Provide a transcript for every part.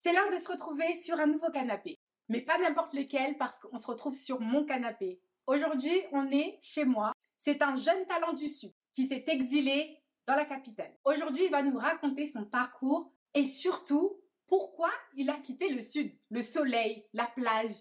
C'est l'heure de se retrouver sur un nouveau canapé. Mais pas n'importe lequel parce qu'on se retrouve sur mon canapé. Aujourd'hui, on est chez moi. C'est un jeune talent du Sud qui s'est exilé dans la capitale. Aujourd'hui, il va nous raconter son parcours et surtout pourquoi il a quitté le Sud, le soleil, la plage,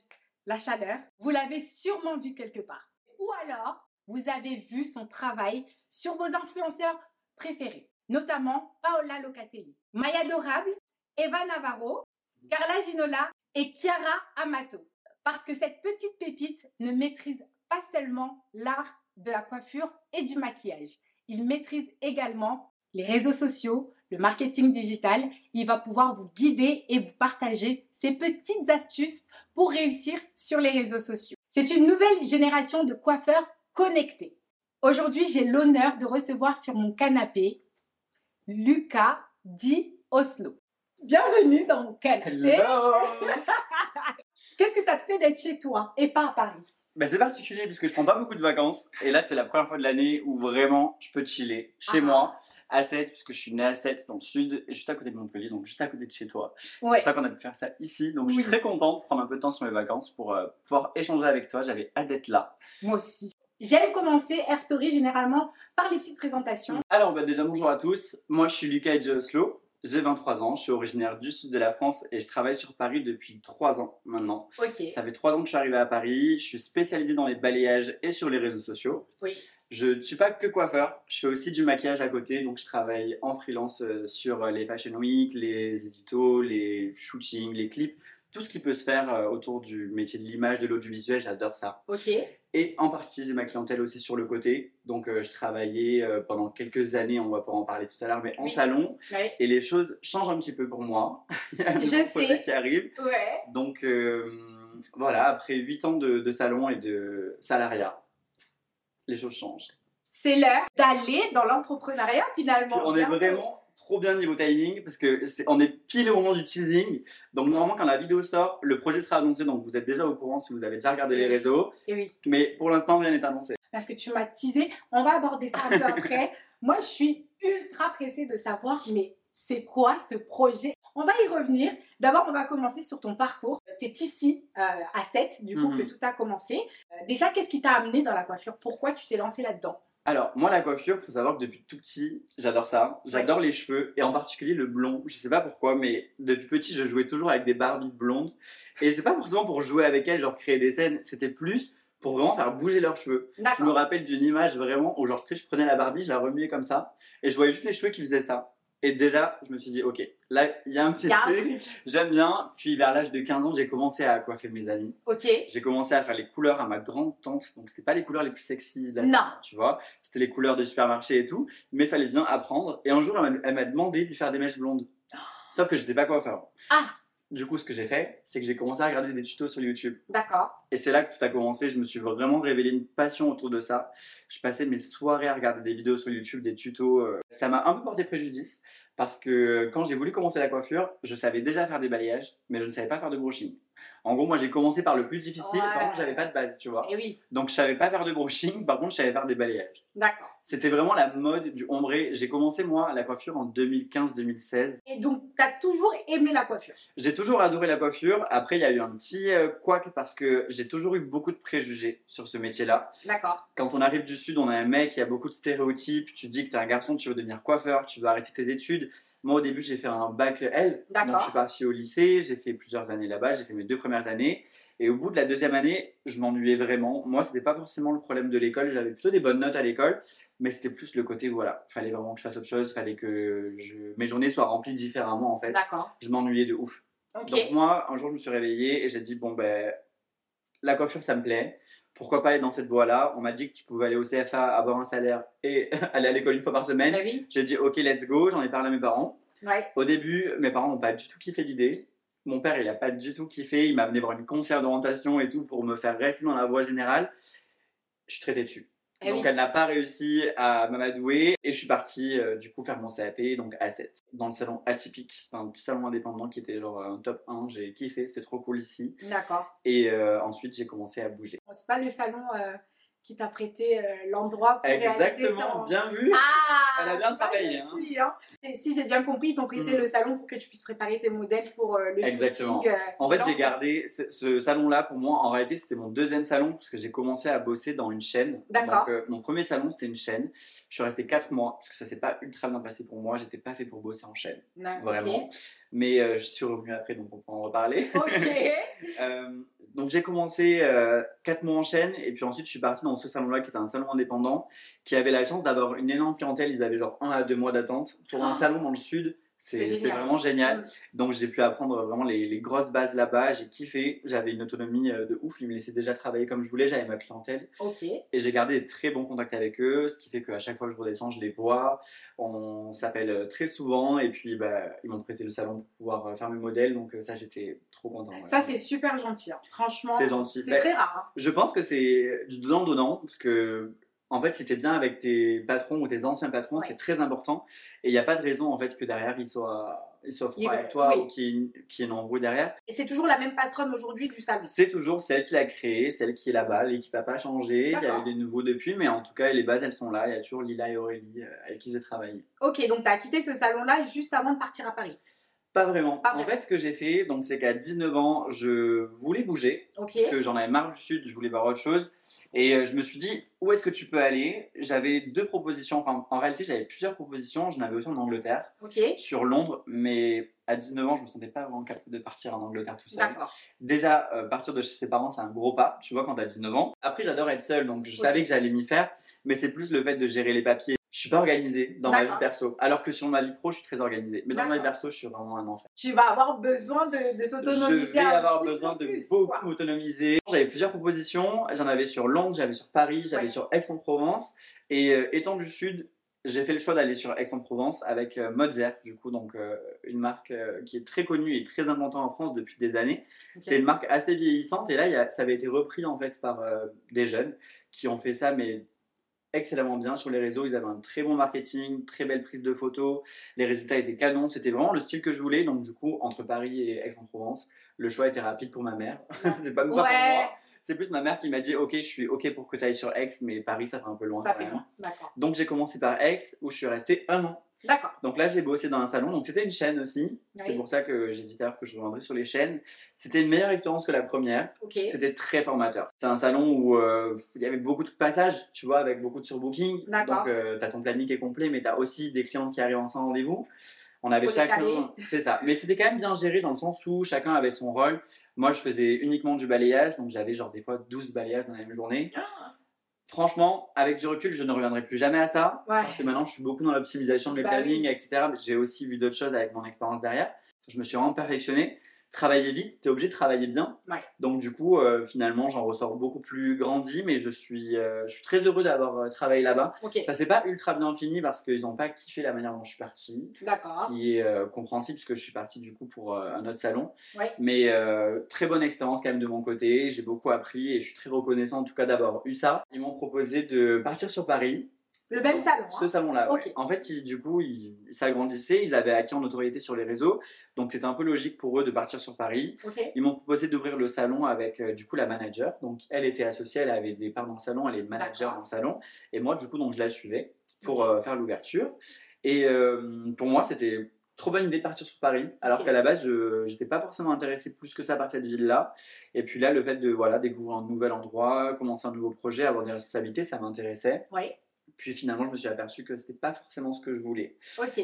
la chaleur. Vous l'avez sûrement vu quelque part. Ou alors, vous avez vu son travail sur vos influenceurs préférés, notamment Paola Locatelli, Maya Dorable, Eva Navarro, Carla Ginola et Chiara Amato. Parce que cette petite pépite ne maîtrise pas seulement l'art de la coiffure et du maquillage, il maîtrise également les réseaux sociaux, le marketing digital. Il va pouvoir vous guider et vous partager ses petites astuces pour réussir sur les réseaux sociaux. C'est une nouvelle génération de coiffeurs connectés. Aujourd'hui, j'ai l'honneur de recevoir sur mon canapé Lucas dit Oslo. Bienvenue dans mon canapé. Hello Qu'est-ce que ça te fait d'être chez toi et pas à Paris? Bah, C'est particulier parce que je prends pas beaucoup de vacances et là c'est la première fois de l'année où vraiment je peux chiller chez Ah. moi à 7 puisque je suis né à 7 dans le sud juste à côté de Montpellier donc juste à côté de chez toi. C'est pour ça qu'on a pu faire ça ici donc je suis très content de prendre un peu de temps sur mes vacances pour euh, pouvoir échanger avec toi. J'avais hâte d'être là. Moi aussi. J'aime commencer Air Story généralement par les petites présentations. Alors bah, déjà bonjour à tous, moi je suis Lucas Edge Oslo. J'ai 23 ans, je suis originaire du sud de la France et je travaille sur Paris depuis 3 ans maintenant. Ok. Ça fait 3 ans que je suis arrivé à Paris, je suis spécialisé dans les balayages et sur les réseaux sociaux. Oui. Je ne suis pas que coiffeur, je fais aussi du maquillage à côté, donc je travaille en freelance euh, sur euh, les Fashion Week, les éditos, les shootings, les clips, tout ce qui peut se faire euh, autour du métier de l'image, de l'audiovisuel, j'adore ça. Ok. Et en partie, j'ai ma clientèle aussi sur le côté, donc euh, je travaillais euh, pendant quelques années, on va pas en parler tout à l'heure, mais en Oui. salon, Ouais. et les choses changent un petit peu pour moi. Il y a un Je sais. qui arrive. Ouais. Donc euh, voilà, après 8 ans de, de salon et de salariat, les choses changent. C'est l'heure d'aller dans l'entrepreneuriat finalement. on est vraiment trop bien niveau timing parce que c'est, on est pile au moment du teasing. Donc normalement quand la vidéo sort, le projet sera annoncé, donc vous êtes déjà au courant si vous avez déjà regardé les réseaux. Et oui. Mais pour l'instant rien n'est annoncé. Parce que tu m'as teasé. On va aborder ça un peu après. Moi, je suis ultra pressée de savoir, mais c'est quoi ce projet? On va y revenir. D'abord, on va commencer sur ton parcours. C'est ici, euh, à 7, du coup, Mhm. que tout a commencé. Euh, déjà, qu'est-ce qui t'a amené dans la coiffure? Pourquoi tu t'es lancé là-dedans? Alors moi la coiffure, faut savoir que depuis tout petit, j'adore ça. J'adore les cheveux et en particulier le blond. Je sais pas pourquoi, mais depuis petit, je jouais toujours avec des Barbies blondes. Et c'est pas forcément pour jouer avec elles, genre créer des scènes. C'était plus pour vraiment faire bouger leurs cheveux. Je me rappelle d'une image vraiment où genre tu sais, je prenais la Barbie, je la remuais comme ça et je voyais juste les cheveux qui faisaient ça. Et déjà, je me suis dit ok, là il y a un petit a truc. truc. J'aime bien. Puis vers l'âge de 15 ans, j'ai commencé à coiffer mes amis. Ok. J'ai commencé à faire les couleurs à ma grande tante. Donc c'était pas les couleurs les plus sexy de la Non. tu vois. C'était les couleurs de supermarché et tout. Mais fallait bien apprendre. Et un jour, elle m'a- demandé de lui faire des mèches blondes. Sauf que j'étais pas coiffeur. Ah. Du coup, ce que j'ai fait, c'est que j'ai commencé à regarder des tutos sur YouTube. D'accord. Et c'est là que tout a commencé. Je me suis vraiment révélé une passion autour de ça. Je passais mes soirées à regarder des vidéos sur YouTube, des tutos. euh. Ça m'a un peu porté préjudice parce que quand j'ai voulu commencer la coiffure, je savais déjà faire des balayages, mais je ne savais pas faire de brushing. En gros, moi j'ai commencé par le plus difficile, Ouais. par contre j'avais pas de base, tu vois. Et oui. Donc je savais pas faire de brushing, par contre je savais faire des balayages. D'accord. C'était vraiment la mode du ombré. J'ai commencé moi la coiffure en 2015-2016. Et donc, t'as toujours aimé la coiffure? J'ai toujours adoré la coiffure. Après, il y a eu un petit euh, couac parce que j'ai toujours eu beaucoup de préjugés sur ce métier-là. D'accord. Quand on arrive du Sud, on a un mec, il y a beaucoup de stéréotypes. Tu dis que t'es un garçon, tu veux devenir coiffeur, tu veux arrêter tes études. Moi, au début, j'ai fait un bac L. D'accord. Donc, je suis parti au lycée, j'ai fait plusieurs années là-bas, j'ai fait mes deux premières années. Et au bout de la deuxième année, je m'ennuyais vraiment. Moi, c'était pas forcément le problème de l'école. J'avais plutôt des bonnes notes à l'école. Mais c'était plus le côté, voilà, fallait vraiment que je fasse autre chose, fallait que je... mes journées soient remplies différemment en fait. D'accord. Je m'ennuyais de ouf. Ok. Donc moi, un jour, je me suis réveillé et j'ai dit, bon ben, la coiffure, ça me plaît. Pourquoi pas aller dans cette voie-là? On m'a dit que tu pouvais aller au CFA, avoir un salaire et aller à l'école une fois par semaine. Bah oui. J'ai dit, ok, let's go. J'en ai parlé à mes parents. Ouais. Au début, mes parents n'ont pas du tout kiffé l'idée. Mon père, il a pas du tout kiffé. Il m'a amené voir une conseillère d'orientation et tout pour me faire rester dans la voie générale. Je suis très têtu. Eh donc oui. elle n'a pas réussi à m'amadouer et je suis parti euh, du coup faire mon CAP donc A7 dans le salon atypique. C'était un petit salon indépendant qui était genre un top 1. J'ai kiffé, c'était trop cool ici. D'accord. Et euh, ensuite j'ai commencé à bouger. C'est pas le salon euh, qui t'a prêté euh, l'endroit pour Exactement, ton- bien vu. Ah Elle a bien travaillé, hein. hein. Si j'ai bien compris, ils t'ont prêté Mm. le salon pour que tu puisses préparer tes modèles pour euh, le Exactement. shooting, euh, En fait, j'ai gardé ce, ce salon-là pour moi. En réalité, c'était mon deuxième salon parce que j'ai commencé à bosser dans une chaîne. D'accord. Donc, euh, mon premier salon, c'était une chaîne. Je suis resté 4 mois parce que ça s'est pas ultra bien passé pour moi. J'étais pas fait pour bosser en chaîne, Ouais, vraiment. ok. Mais euh, je suis revenu après, donc on peut en reparler. Ok. Euh, donc j'ai commencé 4 mois en chaîne et puis ensuite je suis parti dans ce salon-là qui était un salon indépendant qui avait la chance d'avoir une énorme clientèle. Ils avaient genre 1 à 2 mois d'attente. Pour un Oh. salon dans le sud, C'est vraiment génial. Donc j'ai pu apprendre vraiment les, les grosses bases là-bas. J'ai kiffé. J'avais une autonomie euh, de ouf. Ils me laissaient déjà travailler comme je voulais. J'avais ma clientèle et j'ai gardé des très bons contacts avec eux. Ce qui fait qu'à chaque fois que je redescends, je les vois. On s'appelle euh, très souvent et puis bah, ils m'ont prêté le salon pour pouvoir euh, faire mes modèles. Donc ça j'étais trop content. ouais. Ça, c'est super gentil. hein. Franchement, C'est gentil. c'est Ben, très rare. hein. je pense que c'est du donnant-donnant, parce que, en fait, si t'es bien avec tes patrons ou tes anciens patrons, Ouais. c'est très important. Et il n'y a pas de raison, en fait, que derrière, ils soient, ils soient froids avec toi oui. ou qu'il y, ait une- embrouille derrière. Et c'est toujours la même patronne aujourd'hui du salon. C'est toujours celle qui l'a créé, celle qui est là-bas. L'équipe n'a pas changé. Il y a eu des nouveaux depuis, mais en tout cas, les bases, elles sont là. Il y a toujours Lila et Aurélie euh, avec qui j'ai travaillé. Ok, donc tu as quitté ce salon-là juste avant de partir à Paris. Pas vraiment. Pas En fait, ce que j'ai fait, donc, c'est qu'à 19 ans, je voulais bouger. Ok. parce que j'en avais marre du sud, je voulais voir autre chose. Et euh, je me suis dit, où est-ce que tu peux aller? J'avais deux propositions, enfin en réalité j'avais plusieurs propositions, j'en avais aussi en Angleterre, sur Londres, mais à 19 ans je me sentais pas vraiment capable de partir en Angleterre tout seul. Déjà, euh, partir de chez ses parents c'est un gros pas, tu vois, quand t'as 19 ans. Après j'adore être seul, donc je savais que j'allais m'y faire, mais c'est plus le fait de gérer les papiers. Je suis pas organisé dans ma vie perso, alors que sur ma vie pro je suis très organisé. Mais dans ma vie perso je suis vraiment un enfer. Tu vas avoir besoin de, de Je t'autonomiser vais un avoir petit besoin peu de plus, beaucoup m'autonomiser. J'avais plusieurs propositions. J'en avais sur Londres, j'avais sur Paris, j'avais Ouais. sur Aix-en-Provence. Et euh, étant du Sud, j'ai fait le choix d'aller sur Aix-en-Provence avec euh, Mozart, du coup, donc euh, une marque euh, qui est très connue et très implantée en France depuis des années. Ok. C'est une marque assez vieillissante. Et là, il y a- ça avait été repris en fait par des jeunes qui ont fait ça, mais excellemment bien sur les réseaux. Ils avaient un très bon marketing, très belle prise de photos. Les résultats étaient canons. C'était vraiment le style que je voulais. Donc, du coup, entre Paris et Aix-en-Provence, le choix était rapide pour ma mère. c'est pas, pas pour Ouais. moi. C'est plus ma mère qui m'a dit Ok, je suis OK pour que tu ailles sur Aix, mais Paris, ça fait un peu loin Ça fait loin. Donc, j'ai commencé par Aix où je suis resté un an. D'accord. Donc là, j'ai bossé dans un salon. Donc c'était une chaîne aussi. C'est pour ça que j'ai dit l'heure que je reviendrai sur les chaînes. C'était une meilleure expérience que la première. C'était très formateur. C'est un salon où euh, il y avait beaucoup de passages, tu vois, avec beaucoup de surbooking. D'accord. Donc tu as ton planning qui est complet, mais tu as aussi des clients qui arrivent en sans rendez-vous. On avait Faut chacun. C'est ça. Mais c'était quand même bien géré dans le sens où chacun avait son rôle. Moi, je faisais uniquement du balayage. Donc j'avais genre des fois 12 balayages dans la même journée. Ah. Franchement, avec du recul, je ne reviendrai plus jamais à ça. Ouais. Parce que maintenant, je suis beaucoup dans l'optimisation de mes Bah plannings, oui. etc. Mais J'ai aussi vu d'autres choses avec mon expérience derrière. Je me suis vraiment perfectionné. Travailler vite, tu es obligé de travailler bien. Ouais. Donc, du coup, euh, finalement, j'en ressors beaucoup plus grandi, mais je suis, euh, je suis très heureux d'avoir euh, travaillé là-bas. Ok. Ça s'est pas ultra bien fini parce qu'ils n'ont pas kiffé la manière dont je suis parti. D'accord. Ce qui est compréhensible puisque je suis parti du coup pour un autre salon. Ouais. Mais très bonne expérience quand même de mon côté. J'ai beaucoup appris et je suis très reconnaissant en tout cas d'avoir eu ça. Ils m'ont proposé de partir sur Paris. Le même salon. Ce hein. salon-là, ouais. En fait, ils- du coup, ils s'agrandissaient, ils avaient acquis en notoriété sur les réseaux, donc c'était un peu logique pour eux de partir sur Paris. Ils m'ont proposé d'ouvrir le salon avec euh, du coup la manager. Donc elle était associée, elle avait des parts dans le salon, elle est manager dans le salon. Et moi, du coup, donc je la suivais pour euh, faire l'ouverture. Et euh, pour moi, c'était trop bonne idée de partir sur Paris, alors qu'à la base, je n'étais pas forcément intéressé plus que ça par cette ville-là. Et puis là, le fait de voilà, découvrir un nouvel endroit, commencer un nouveau projet, avoir des responsabilités, ça m'intéressait. Ouais. Puis finalement, je me suis aperçu que c'était pas forcément ce que je voulais.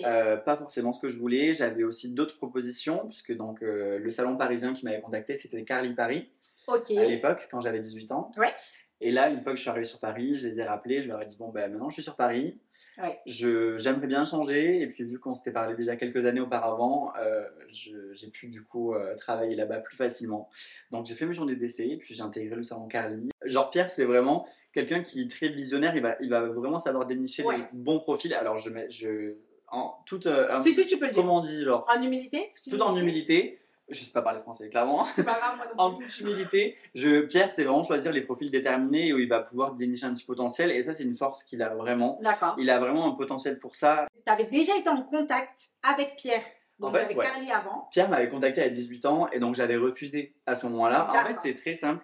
Euh, pas forcément ce que je voulais. J'avais aussi d'autres propositions, puisque donc euh, le salon parisien qui m'avait contacté, c'était Carly Paris à l'époque, quand j'avais 18 ans. Ouais. Et là, une fois que je suis arrivé sur Paris, je les ai rappelés, je leur ai dit bon ben maintenant je suis sur Paris. Ouais. J'aimerais bien changer et puis vu qu'on s'était parlé déjà quelques années auparavant, euh, j'ai pu du coup euh, travailler là-bas plus facilement. Donc j'ai fait mes journées d'essai puis j'ai intégré le salon Carly. Genre Pierre, c'est vraiment quelqu'un qui est très visionnaire, il va, il va vraiment savoir dénicher Ouais. les bons profils. Alors je mets, je, en toute, euh, Si, si, tu peux le dire. comment on dit, genre, En humilité tout en humilité, je sais pas parler français, clairement. Pas grave, moi En toute humilité, je, Pierre, c'est vraiment choisir les profils déterminés où il va pouvoir dénicher un petit potentiel. Et ça, c'est une force qu'il a vraiment. D'accord. Il a vraiment un potentiel pour ça. Tu avais déjà été en contact avec Pierre. Donc En fait, avec ouais. Carly avant. Pierre m'avait contacté à 18 ans et donc j'avais refusé à ce moment-là. En fait, c'est très simple.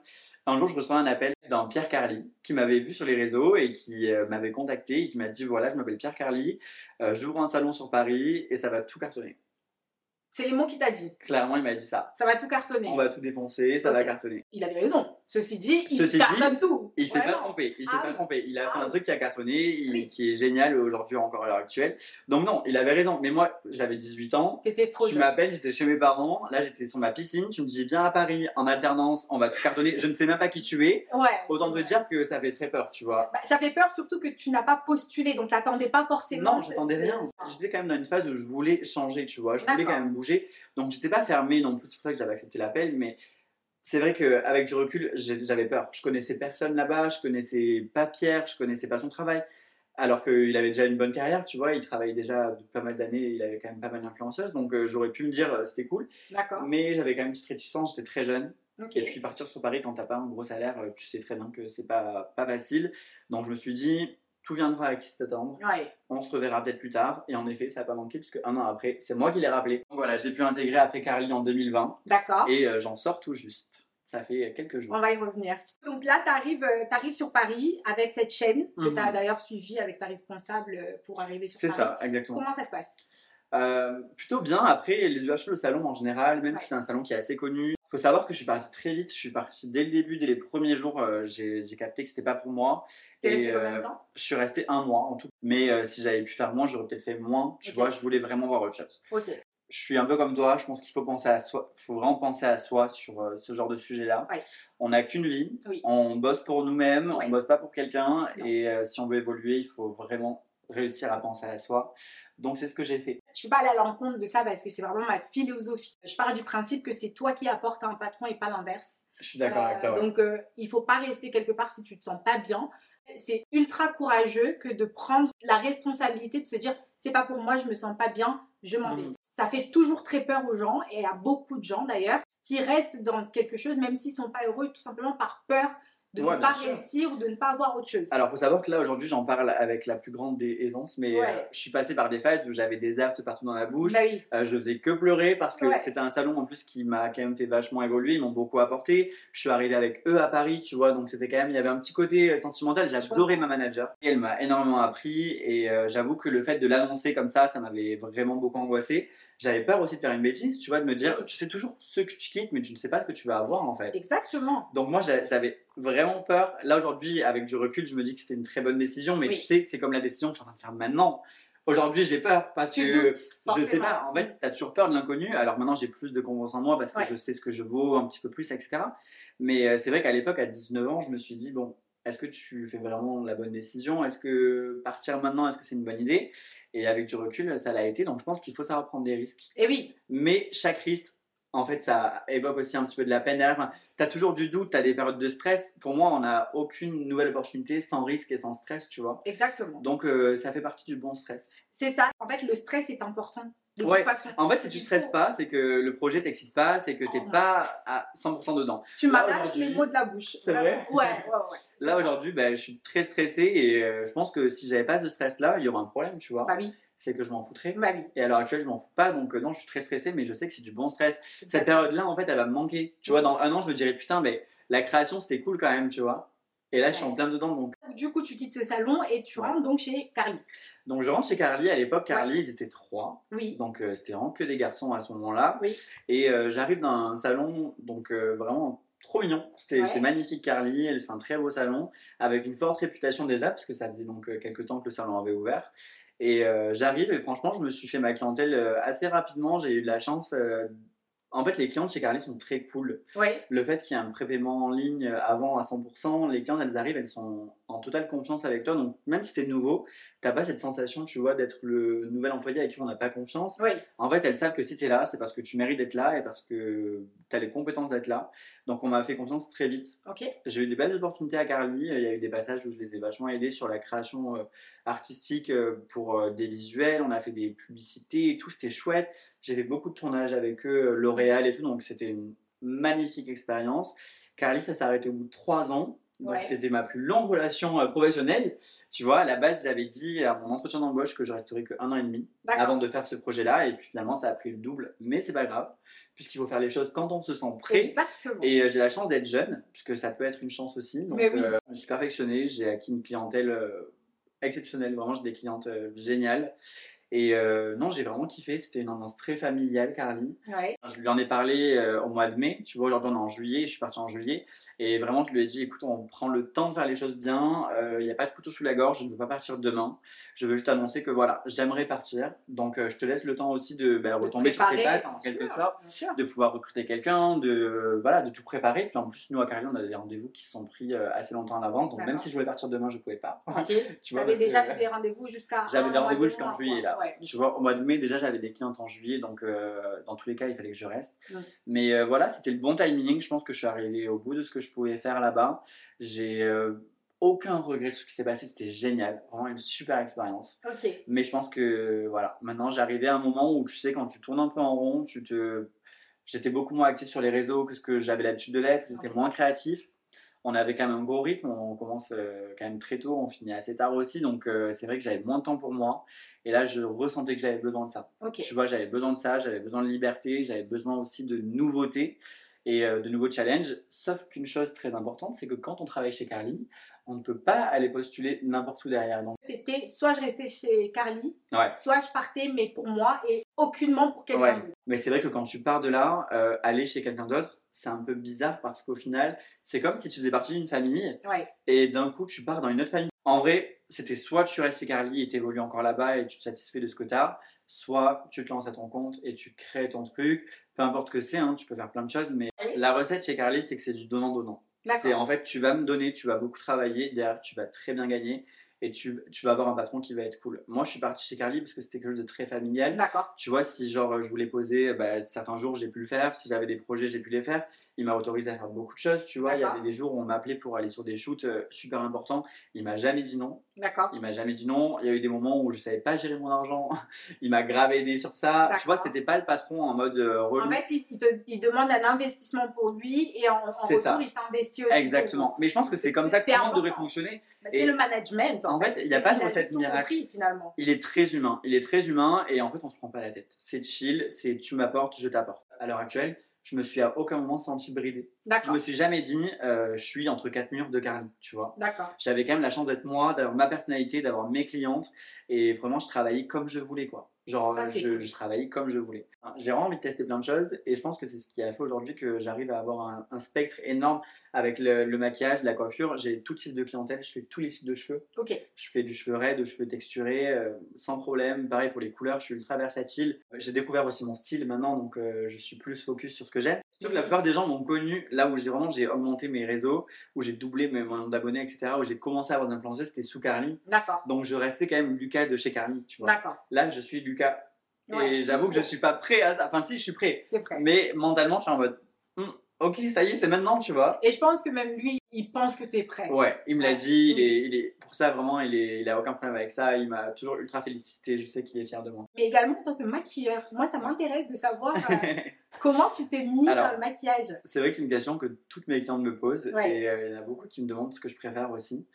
Un jour, je reçois un appel d'un Pierre Carly qui m'avait vu sur les réseaux et qui euh, m'avait contacté et qui m'a dit voilà, je m'appelle Pierre Carly, euh, j'ouvre un salon sur Paris et ça va tout cartonner. C'est les mots qu'il t'a dit. Clairement, il m'a dit ça. Ça va tout cartonner. On va tout défoncer, ça va cartonner. Il avait raison. Ceci dit, il Ceci dit, cartonne tout. Il s'est pas trompé, il s'est Ah pas oui. trompé. Il a Ah fait un truc qui a cartonné, il- Oui. qui est génial aujourd'hui encore à l'heure actuelle. Donc non, il avait raison. Mais moi, j'avais 18 ans. T'étais trop Tu m'appelles, j'étais chez mes parents. Là, j'étais sur ma piscine. Tu me dis viens à Paris en alternance, on va tout cartonner. Je ne sais même pas qui tu es. Ouais. Autant te dire que ça fait très peur, tu vois. Bah, ça fait peur surtout que tu n'as pas postulé, donc t'attendais pas forcément. Non, j'attendais rien. J'étais quand même dans une phase où je voulais changer, tu vois. Je voulais quand même bouger. Donc, j'étais pas fermée non plus. C'est pour ça que j'avais accepté l'appel. Mais c'est vrai qu'avec du recul, j'avais peur. Je connaissais personne là-bas. Je connaissais pas Pierre. Je connaissais pas son travail. Alors qu'il avait déjà une bonne carrière, tu vois. Il travaillait déjà pas mal d'années. Il avait quand même pas mal d'influenceuses. Donc, euh, j'aurais pu me dire euh, c'était cool. D'accord. Mais j'avais quand même une petite réticence. J'étais très jeune. Et puis partir sur Paris quand t'as pas un gros salaire, euh, tu sais très bien que c'est pas, pas facile. Donc je me suis dit, tout viendra à qui s'attendre. Ouais. On se reverra peut-être plus tard. Et en effet, ça n'a pas manqué puisque un an après, c'est moi qui l'ai rappelé. Voilà, j'ai pu intégrer après Carly en 2020 D'accord. et euh, j'en sors tout juste. Ça fait quelques jours. On va y revenir. Donc là, tu arrives, sur Paris avec cette chaîne que Mhm. tu as d'ailleurs suivie avec ta responsable euh, pour arriver sur C'est Paris. ça, exactement. Comment ça se passe? Euh, plutôt bien. Après, les UHE, le salon en général, même Ouais. si c'est un salon qui est assez connu, faut savoir que je suis partie très vite. Je suis partie dès le début, dès les premiers jours. euh, j'ai capté que c'était pas pour moi. T'es resté combien euh, de temps? Je suis resté un mois en tout. Mais euh, si j'avais pu faire moins, j'aurais peut-être fait moins. Tu vois, je voulais vraiment voir autre chose. Je suis un peu comme toi. Je pense qu'il faut penser à soi. faut vraiment penser à soi sur euh, ce genre de sujet-là. Ouais. On n'a qu'une vie. Oui. On bosse pour nous-mêmes. Ouais. On bosse pas pour quelqu'un. Et si on veut évoluer, il faut vraiment réussir à penser à soi. Donc c'est ce que j'ai fait. Je ne peux pas aller à l'encontre de ça parce que c'est vraiment ma philosophie. Je pars du principe que c'est toi qui apportes à un patron et pas l'inverse. Je suis d'accord avec toi. Ouais. Donc, euh, il faut pas rester quelque part si tu te sens pas bien. C'est ultra courageux que de prendre la responsabilité de se dire c'est pas pour moi, je me sens pas bien, je m'en vais. Mhm. Ça fait toujours très peur aux gens et à beaucoup de gens d'ailleurs qui restent dans quelque chose même s'ils sont pas heureux tout simplement par peur de Ouais, ne pas sûr. réussir ou de ne pas avoir autre chose. Alors, faut savoir que là, aujourd'hui, j'en parle avec la plus grande des aisances, mais Ouais. euh, je suis passé par des phases où j'avais des aftes partout dans la bouche. Bah oui, Euh, je faisais que pleurer parce que Ouais. c'était un salon en plus qui m'a quand même fait vachement évoluer. Ils m'ont beaucoup apporté. Je suis arrivé avec eux à Paris, tu vois, donc c'était quand même, il y avait un petit côté euh, sentimental. J'adorais ma manager et elle m'a énormément appris. Et euh, j'avoue que le fait de l'annoncer comme ça, ça m'avait vraiment beaucoup angoissé. J'avais peur aussi de faire une bêtise, tu vois, de me dire, tu sais toujours ce que tu quittes, mais tu ne sais pas ce que tu vas avoir en fait. exactement. Donc moi j'a- j'avais vraiment peur. Là aujourd'hui avec du recul je me dis que c'était une très bonne décision mais Oui. tu sais c'est comme la décision que je suis en train de faire maintenant. Aujourd'hui j'ai peur parce Tu que doutes. je sais pas en fait t'as toujours peur de l'inconnu alors maintenant j'ai plus de confiance en moi parce que Ouais. je sais ce que je vaux un petit peu plus etc. Mais euh, c'est vrai qu'à l'époque à 19 ans je me suis dit bon est-ce que tu fais vraiment la bonne décision? Est-ce que partir maintenant est-ce que c'est une bonne idée? Et avec du recul ça l'a été donc je pense qu'il faut savoir prendre des risques. Et oui, Mais chaque risque, en fait, ça évoque aussi un petit peu de la peine. Enfin, tu as toujours du doute, tu as des périodes de stress. Pour moi, on n'a aucune nouvelle opportunité sans risque et sans stress, tu vois. exactement. Donc, euh, ça fait partie du bon stress. C'est ça. En fait, le stress est important. De Ouais. toute façon. En fait, si tu stresses pas, c'est que le projet t'excite pas, c'est que t'es Oh non. pas à 100% dedans. Tu m'arraches les mots de la bouche. C'est vrai Ouais, ouais, ouais. Là, aujourd'hui, ben, je suis très stressé et euh, je pense que si j'avais pas ce stress-là, il y aurait un problème, tu vois. Bah oui, C'est que je m'en foutrais. bah oui. Et à l'heure actuelle, je m'en fous pas, donc euh, non, je suis très stressé, mais je sais que c'est du bon stress. Cette période-là, en fait, elle va me manquer. Tu vois, dans un an, je me dirais, putain, mais la création, c'était cool quand même, tu vois. Et là, je suis en plein dedans, donc. Du coup, tu quittes ce salon et tu rentres donc chez Carly. Donc, je rentre chez Carly. À l'époque, Carly, ils étaient trois. Oui. Donc, euh, c'était vraiment que des garçons à ce moment-là. Oui. Et euh, j'arrive dans un salon, donc euh, vraiment trop mignon. Ouais. C'est magnifique, Carly. Elle, C'est un très beau salon, avec une forte réputation déjà, parce que ça faisait donc quelques temps que le salon avait ouvert. Et j'arrive, et franchement, je me suis fait ma clientèle assez rapidement. J'ai eu de la chance. Euh, En fait, les clients de chez Carly sont très cool. Le fait qu'il y ait un prépaiement en ligne avant à 100%, les clientes, elles arrivent, elles sont en totale confiance avec toi. Donc, même si t'es nouveau, t'as pas cette sensation, tu vois, d'être le nouvel employé avec qui on n'a pas confiance. Oui. En fait, elles savent que si tu es là, c'est parce que tu mérites d'être là et parce que tu as les compétences d'être là. Donc, on m'a fait confiance très vite. Ok. J'ai eu des belles opportunités à Carly. Il y a eu des passages où je les ai vachement aidés sur la création euh, artistique euh, pour euh, des visuels. On a fait des publicités et tout. C'était chouette. J'ai fait beaucoup de tournages avec eux, euh, L'Oréal et tout. Donc, c'était une magnifique expérience. Carly, ça s'est arrêté au bout de trois ans. Donc Ouais. c'était ma plus longue relation euh, professionnelle. Tu vois, à la base, j'avais dit à mon entretien d'embauche que je resterais que un an et demi avant de faire ce projet-là. Et puis finalement, ça a pris le double. Mais c'est pas grave, puisqu'il faut faire les choses quand on se sent prêt. Exactement. Et euh, j'ai la chance d'être jeune, puisque ça peut être une chance aussi. Donc, Mais oui. euh, je me suis perfectionné, j'ai acquis une clientèle euh, exceptionnelle. Vraiment, j'ai des clientes euh, géniales. Et euh, non, j'ai vraiment kiffé. C'était une ambiance très familiale, Carly. Ouais. Je lui en ai parlé euh, au mois de mai. Tu vois, aujourd'hui, on est en juillet. Je suis parti en juillet. Et vraiment, je lui ai dit écoute, on prend le temps de faire les choses bien. Il n'y a pas de couteau sous la gorge. Je ne veux pas partir demain. Je veux juste annoncer que voilà, j'aimerais partir. Donc, euh, je te laisse le temps aussi de bah, De retomber sur tes pattes, en quelque sorte de pouvoir recruter quelqu'un, de voilà, de tout préparer. Puis en plus, nous à Carly, on a des rendez-vous qui sont pris euh, assez longtemps en avance. Donc même si je voulais partir demain, je pouvais pas. Ok. tu vois, J'avais parce que- déjà des rendez-vous jusqu'à. J'avais des rendez-vous jusqu'en juillet là. Ouais. Tu vois, au mois de mai déjà j'avais des clientes en juillet, donc euh, dans tous les cas il fallait que je reste. Ouais. Mais euh, voilà, c'était le bon timing. Je pense que je suis arrivé au bout de ce que je pouvais faire là-bas. J'ai euh, aucun regret sur ce qui s'est passé. C'était génial, vraiment une super expérience. Mais je pense que voilà, maintenant j'arrivais à un moment où tu sais quand tu tournes un peu en rond, tu te j'étais beaucoup moins actif sur les réseaux que ce que j'avais l'habitude de l'être, j'étais moins créatif. On avait quand même un gros rythme, on commence euh, quand même très tôt, on finit assez tard aussi, donc euh, c'est vrai que j'avais moins de temps pour moi. Et là, je ressentais que j'avais besoin de ça. Ok. Tu vois, j'avais besoin de ça, j'avais besoin de liberté, j'avais besoin aussi de nouveautés et euh, de nouveaux challenges. Sauf qu'une chose très importante, c'est que quand on travaille chez Carly, on ne peut pas aller postuler n'importe où derrière. Donc, C'était soit je restais chez Carly, ouais. soit je partais, mais pour moi et aucunement pour quelqu'un Ouais. d'autre. Mais c'est vrai que quand tu pars de là, euh, aller chez quelqu'un d'autre, c'est un peu bizarre parce qu'au final, c'est comme si tu faisais partie d'une famille Ouais. et d'un coup tu pars dans une autre famille. En vrai, c'était soit tu restes chez Carly et t'évolues encore là-bas et tu te satisfais de ce que tu as, soit tu te lances à ton compte et tu crées ton truc. Peu importe ce que c'est, hein, tu peux faire plein de choses, mais Oui. la recette chez Carly, c'est que c'est du donnant-donnant. C'est en fait, tu vas me donner, tu vas beaucoup travailler, derrière, tu vas très bien gagner et tu, tu vas avoir un patron qui va être cool. Moi, je suis parti chez Carly parce que c'était quelque chose de très familial. D'accord. Tu vois, si genre je voulais poser, bah, certains jours j'ai pu le faire, si j'avais des projets j'ai pu les faire. Il m'a autorisé à faire beaucoup de choses, tu vois. Il y avait des jours où on m'appelait pour aller sur des shoots euh, super importants. Il m'a jamais dit non. D'accord. Il m'a jamais dit non. Il y a eu des moments où je savais pas gérer mon argent. Il m'a grave aidé sur ça. Tu vois, c'était pas le patron en mode euh. En fait, il, te, il demande un investissement pour lui et en, en retour, ça. il s'investit aussi. Exactement. Mais je pense que c'est comme ça que tout le monde devrait fonctionner. C'est le management. En fait, il y a pas de recette miracle. finalement. Il est très humain. Il est très humain et en fait, on se prend pas la tête. C'est chill, c'est tu m'apportes, je t'apporte. À l'heure actuelle, je me suis à aucun moment senti bridé. Je me suis jamais dit, euh, je suis entre quatre murs de Carly, tu vois. D'accord. J'avais quand même la chance d'être moi, d'avoir ma personnalité, d'avoir mes clientes et vraiment, je travaillais comme je voulais, quoi. Genre, Ça, je, cool. je travaillais comme je voulais. J'ai vraiment envie de tester plein de choses et je pense que c'est ce qui a fait aujourd'hui que j'arrive à avoir un, un spectre énorme avec le, le maquillage, la coiffure. J'ai tout type de clientèle, je fais tous les types de cheveux. Ok. Je fais du cheveu raide, du cheveux texturé, euh, sans problème. Pareil pour les couleurs, je suis ultra versatile. J'ai découvert aussi mon style maintenant, donc euh, je suis plus focus sur ce que j'aime. Surtout que la plupart des gens m'ont connu là où j'ai vraiment j'ai augmenté mes réseaux, où j'ai doublé mes- mon nombre d'abonnés, etc. Où j'ai commencé à avoir un influenceur, c'était sous Carly. D'accord. Donc je restais quand même Lucas de chez Carly, tu vois. D'accord. Là, je suis Lucas. Ouais. Et j'avoue que je suis pas prêt à ça. Enfin, si, je suis prêt. Prêt. Mais mentalement, je suis en mode, Hmm, ok, ça y est, c'est maintenant, tu vois. Et je pense que même lui, il pense que tu es prêt. Ouais, il me l'a dit, il est, il est, pour ça vraiment, il, est, il a aucun problème avec ça, il m'a toujours ultra félicité, je sais qu'il est fier de moi. Mais également en tant que maquilleur, moi ça m'intéresse de savoir euh, comment tu t'es mis Alors, dans le maquillage. c'est vrai que c'est une question que toutes mes clientes me posent Ouais. et euh, il y en a beaucoup qui me demandent ce que je préfère aussi.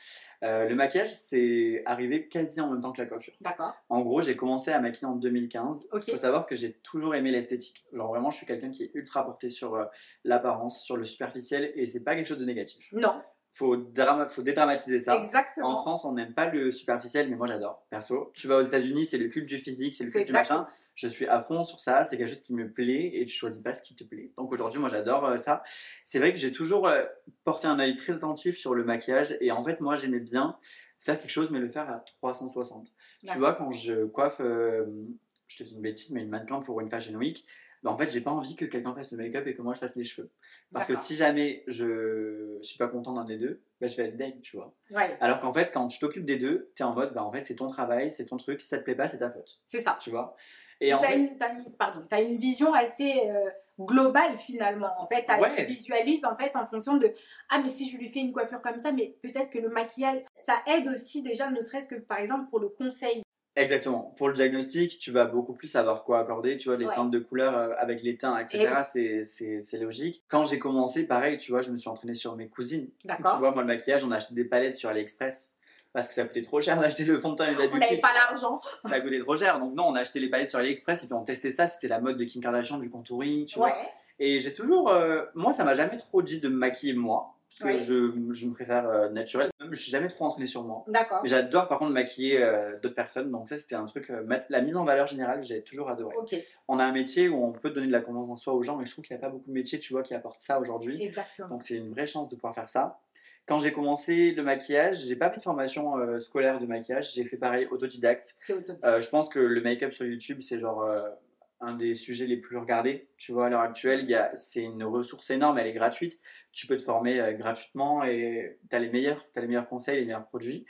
Euh, le maquillage, c'est arrivé quasi en même temps que la coiffure. D'accord. En gros, j'ai commencé à maquiller en 2015. Ok. Il faut savoir que j'ai toujours aimé l'esthétique. Genre vraiment, je suis quelqu'un qui est ultra porté sur l'apparence, sur le superficiel et c'est pas quelque chose de négatif. Non, Faut, drama- faut dédramatiser ça. En exactement. France, on n'aime pas le superficiel, mais moi j'adore, perso. Tu vas aux États-Unis, c'est le culte du physique, c'est le culte du machin. Je suis à fond sur ça, c'est quelque chose qui me plaît et tu choisis pas ce qui te plaît. Donc aujourd'hui, moi j'adore euh, ça. C'est vrai que j'ai toujours euh, porté un œil très attentif sur le maquillage et en fait, moi j'aimais bien faire quelque chose, mais le faire à 360. Tu vois, quand je coiffe, euh, je te dis une bêtise, mais une mannequin pour une fashion week, bah, en fait, j'ai pas envie que quelqu'un fasse le make-up et que moi je fasse les cheveux. Parce que si jamais je suis pas content d'un des deux, bah, je vais être deg, tu vois. Ouais, Alors qu'en fait, quand tu t'occupes des deux, tu es en mode, bah en fait, c'est ton travail, c'est ton truc, si ça te plaît pas, c'est ta faute, c'est ça. tu vois. Et en T'as fait, une, t'as une- pardon, t'as une vision assez euh, globale finalement. En fait, Ouais. tu visualises en fait en fonction de ah mais si je lui fais une coiffure comme ça, mais peut-être que le maquillage, ça aide aussi déjà, ne serait-ce que par exemple pour le conseil. Exactement. Pour le diagnostic, tu vas beaucoup plus savoir quoi accorder. Tu vois, les Ouais. teintes de couleurs euh, avec les teints, etc. Et c'est- C'est logique. Quand j'ai commencé, pareil, tu vois, je me suis entraîné sur mes cousines. Tu D'accord. vois, moi, le maquillage, on a acheté des palettes sur AliExpress. Parce que ça coûtait trop cher d'acheter le fond de teint et la On n'avait pas l'argent. Ça coûtait trop cher. Donc, non, on a acheté les palettes sur AliExpress et puis on testait ça. C'était la mode de Kim Kardashian, du contouring, tu vois. Ouais. Et j'ai toujours. euh, moi, ça m'a jamais trop dit de me maquiller moi. Parce que je, je me préfère euh, naturel. Même, je suis jamais trop entraîné sur moi. D'accord. Mais j'adore par contre maquiller euh, d'autres personnes. Donc, ça, c'était un truc. euh, la mise en valeur générale, j'ai toujours adoré. On a un métier où on peut donner de la confiance en soi aux gens, mais je trouve qu'il n'y a pas beaucoup de métiers, tu vois, qui apportent ça aujourd'hui. exactement. Donc, c'est une vraie chance de pouvoir faire ça. Quand j'ai commencé le maquillage, j'ai pas fait de formation euh, scolaire de maquillage. J'ai fait pareil autodidacte. Je pense que le make-up sur YouTube, c'est genre un des sujets les plus regardés. Tu vois, à l'heure actuelle, c'est une ressource énorme, elle est gratuite. Tu peux te former euh, gratuitement et tu as les meilleurs, t'as les meilleurs conseils, les meilleurs produits.